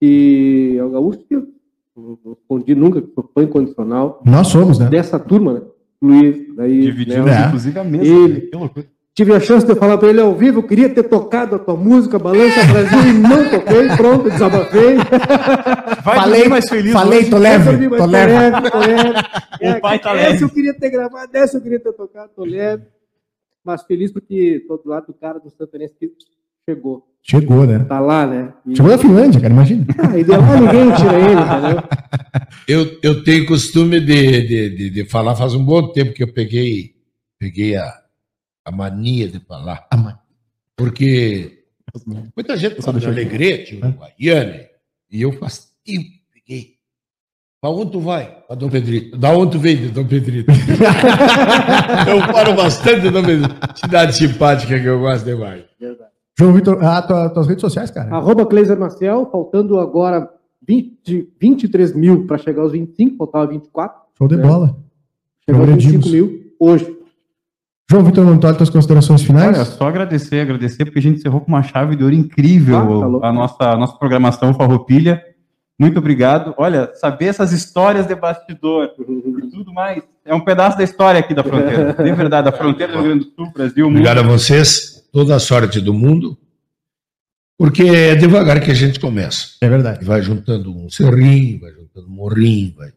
E ao Gaúcho, que eu não escondi nunca, que sou fã incondicional Nós somos, né? dessa turma, né? Luiz, daí. Dividimos, né? Inclusive, a mesa. Ele. Que loucura. Tive a chance de falar para ele ao vivo, eu queria ter tocado a tua música, Balança Brasil, e não toquei, pronto, desabafei. Vai Falei, mais feliz falei, hoje. tô Essa leve, mas tô leve. tô leve. O pai tá Essa leve. eu queria ter gravado, essa eu queria ter tocado, tô leve. Mas feliz porque todo lado do cara do Santanense que chegou. Chegou, né? Tá lá, né? E, Chegou da Finlândia, cara, imagina. ah, e de lá ninguém tira ele, entendeu? Eu, eu tenho costume de, de, de, de falar, faz um bom tempo que eu peguei, peguei a, a mania de falar. A ma- Porque muita gente fala de Alegrete, Uruguaiana, e eu faço, e peguei. Pra onde tu vai? Pra Dom Pedrito. Da onde tu vem de Dom Pedrito? eu falo bastante de Dom Pedrito. Cidade simpática que eu gosto demais. Verdade. João Vitor, ah, tua, tuas redes sociais, cara. Arroba Cleiser Marcel, faltando agora 20, 23 mil para chegar aos 25, faltava 24. Show de É. bola. Chegou aos Progredimos. 25 mil hoje. João Vitor Montoya, tuas considerações finais? Olha, só agradecer, agradecer, porque a gente encerrou com uma chave de ouro incrível Ah, tá a, nossa, a nossa programação Farroupilha. Muito obrigado. Olha, saber essas histórias de bastidor e tudo mais, é um pedaço da história aqui da fronteira. De verdade, da fronteira do Rio Grande do Sul, Brasil, mundo. Obrigado a vocês. Toda a sorte do mundo. Porque é devagar que a gente começa. É verdade. Vai juntando um cerrinho, vai juntando um morrinho, vai,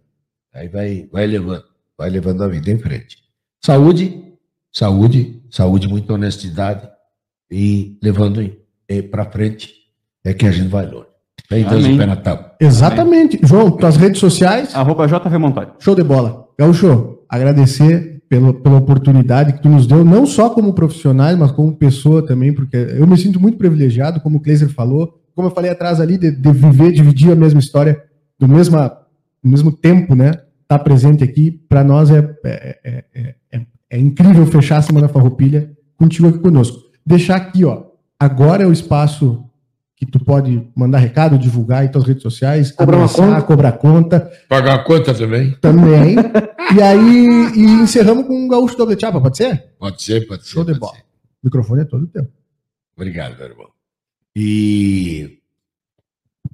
aí vai, vai levando, vai levando a vida em frente. Saúde, saúde, saúde, muita honestidade e levando para frente é que a gente vai longe. Tem Deus Amém. pé na tábua. Exatamente. João, tuas redes sociais? Arroba JV. Show de bola. Gaúcho, agradecer pelo, pela oportunidade que tu nos deu, não só como profissionais, mas como pessoa também, porque eu me sinto muito privilegiado, como o Kleiser falou, como eu falei atrás ali, de, de viver, dividir a mesma história, do mesma, do mesmo tempo, né? Estar presente aqui, para nós é, é, é, é- é- incrível fechar a Semana Farroupilha contigo aqui conosco. Deixar aqui, ó, agora é o espaço que tu pode mandar recado, divulgar em tuas redes sociais, Cobrar uma abraçar, conta. cobrar conta, Pagar a conta também? também. e aí, e encerramos com um gaúcho doble chapa, pode ser? Pode ser, pode ser. Show de bola. O microfone é todo teu. Obrigado, meu irmão. E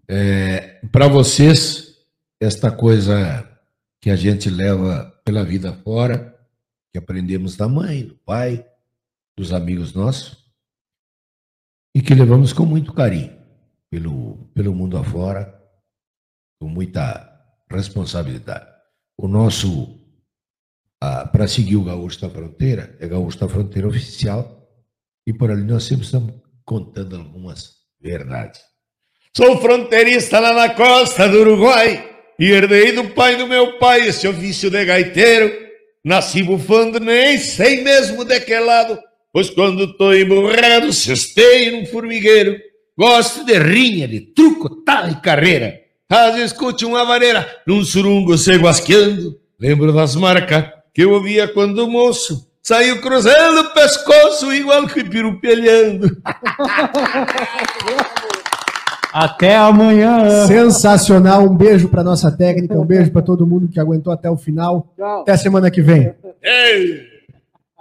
É, Para vocês, esta coisa que a gente leva pela vida fora, que aprendemos da mãe, do pai, dos amigos nossos, e que levamos com muito carinho pelo, pelo mundo afora, com muita responsabilidade. O nosso, para seguir o Gaúcho da Fronteira, é Gaúcho da Fronteira Oficial, e por ali nós sempre estamos contando algumas verdades. Sou fronteirista lá na costa do Uruguai, e herdei do pai do meu pai esse ofício de gaiteiro. Nasci bufando, nem sei mesmo de que lado, pois quando tô emburrado, cesteio num formigueiro. Gosto de rinha, de truco, tal e carreira. Às escute uma vareira num surungo se guasqueando. Lembro das marcas que eu ouvia quando moço saiu cruzando o pescoço igual que pirupelhando. Até amanhã. Sensacional. Um beijo para nossa técnica, um beijo para todo mundo que aguentou até o final. Tchau. Até semana que vem. Ei!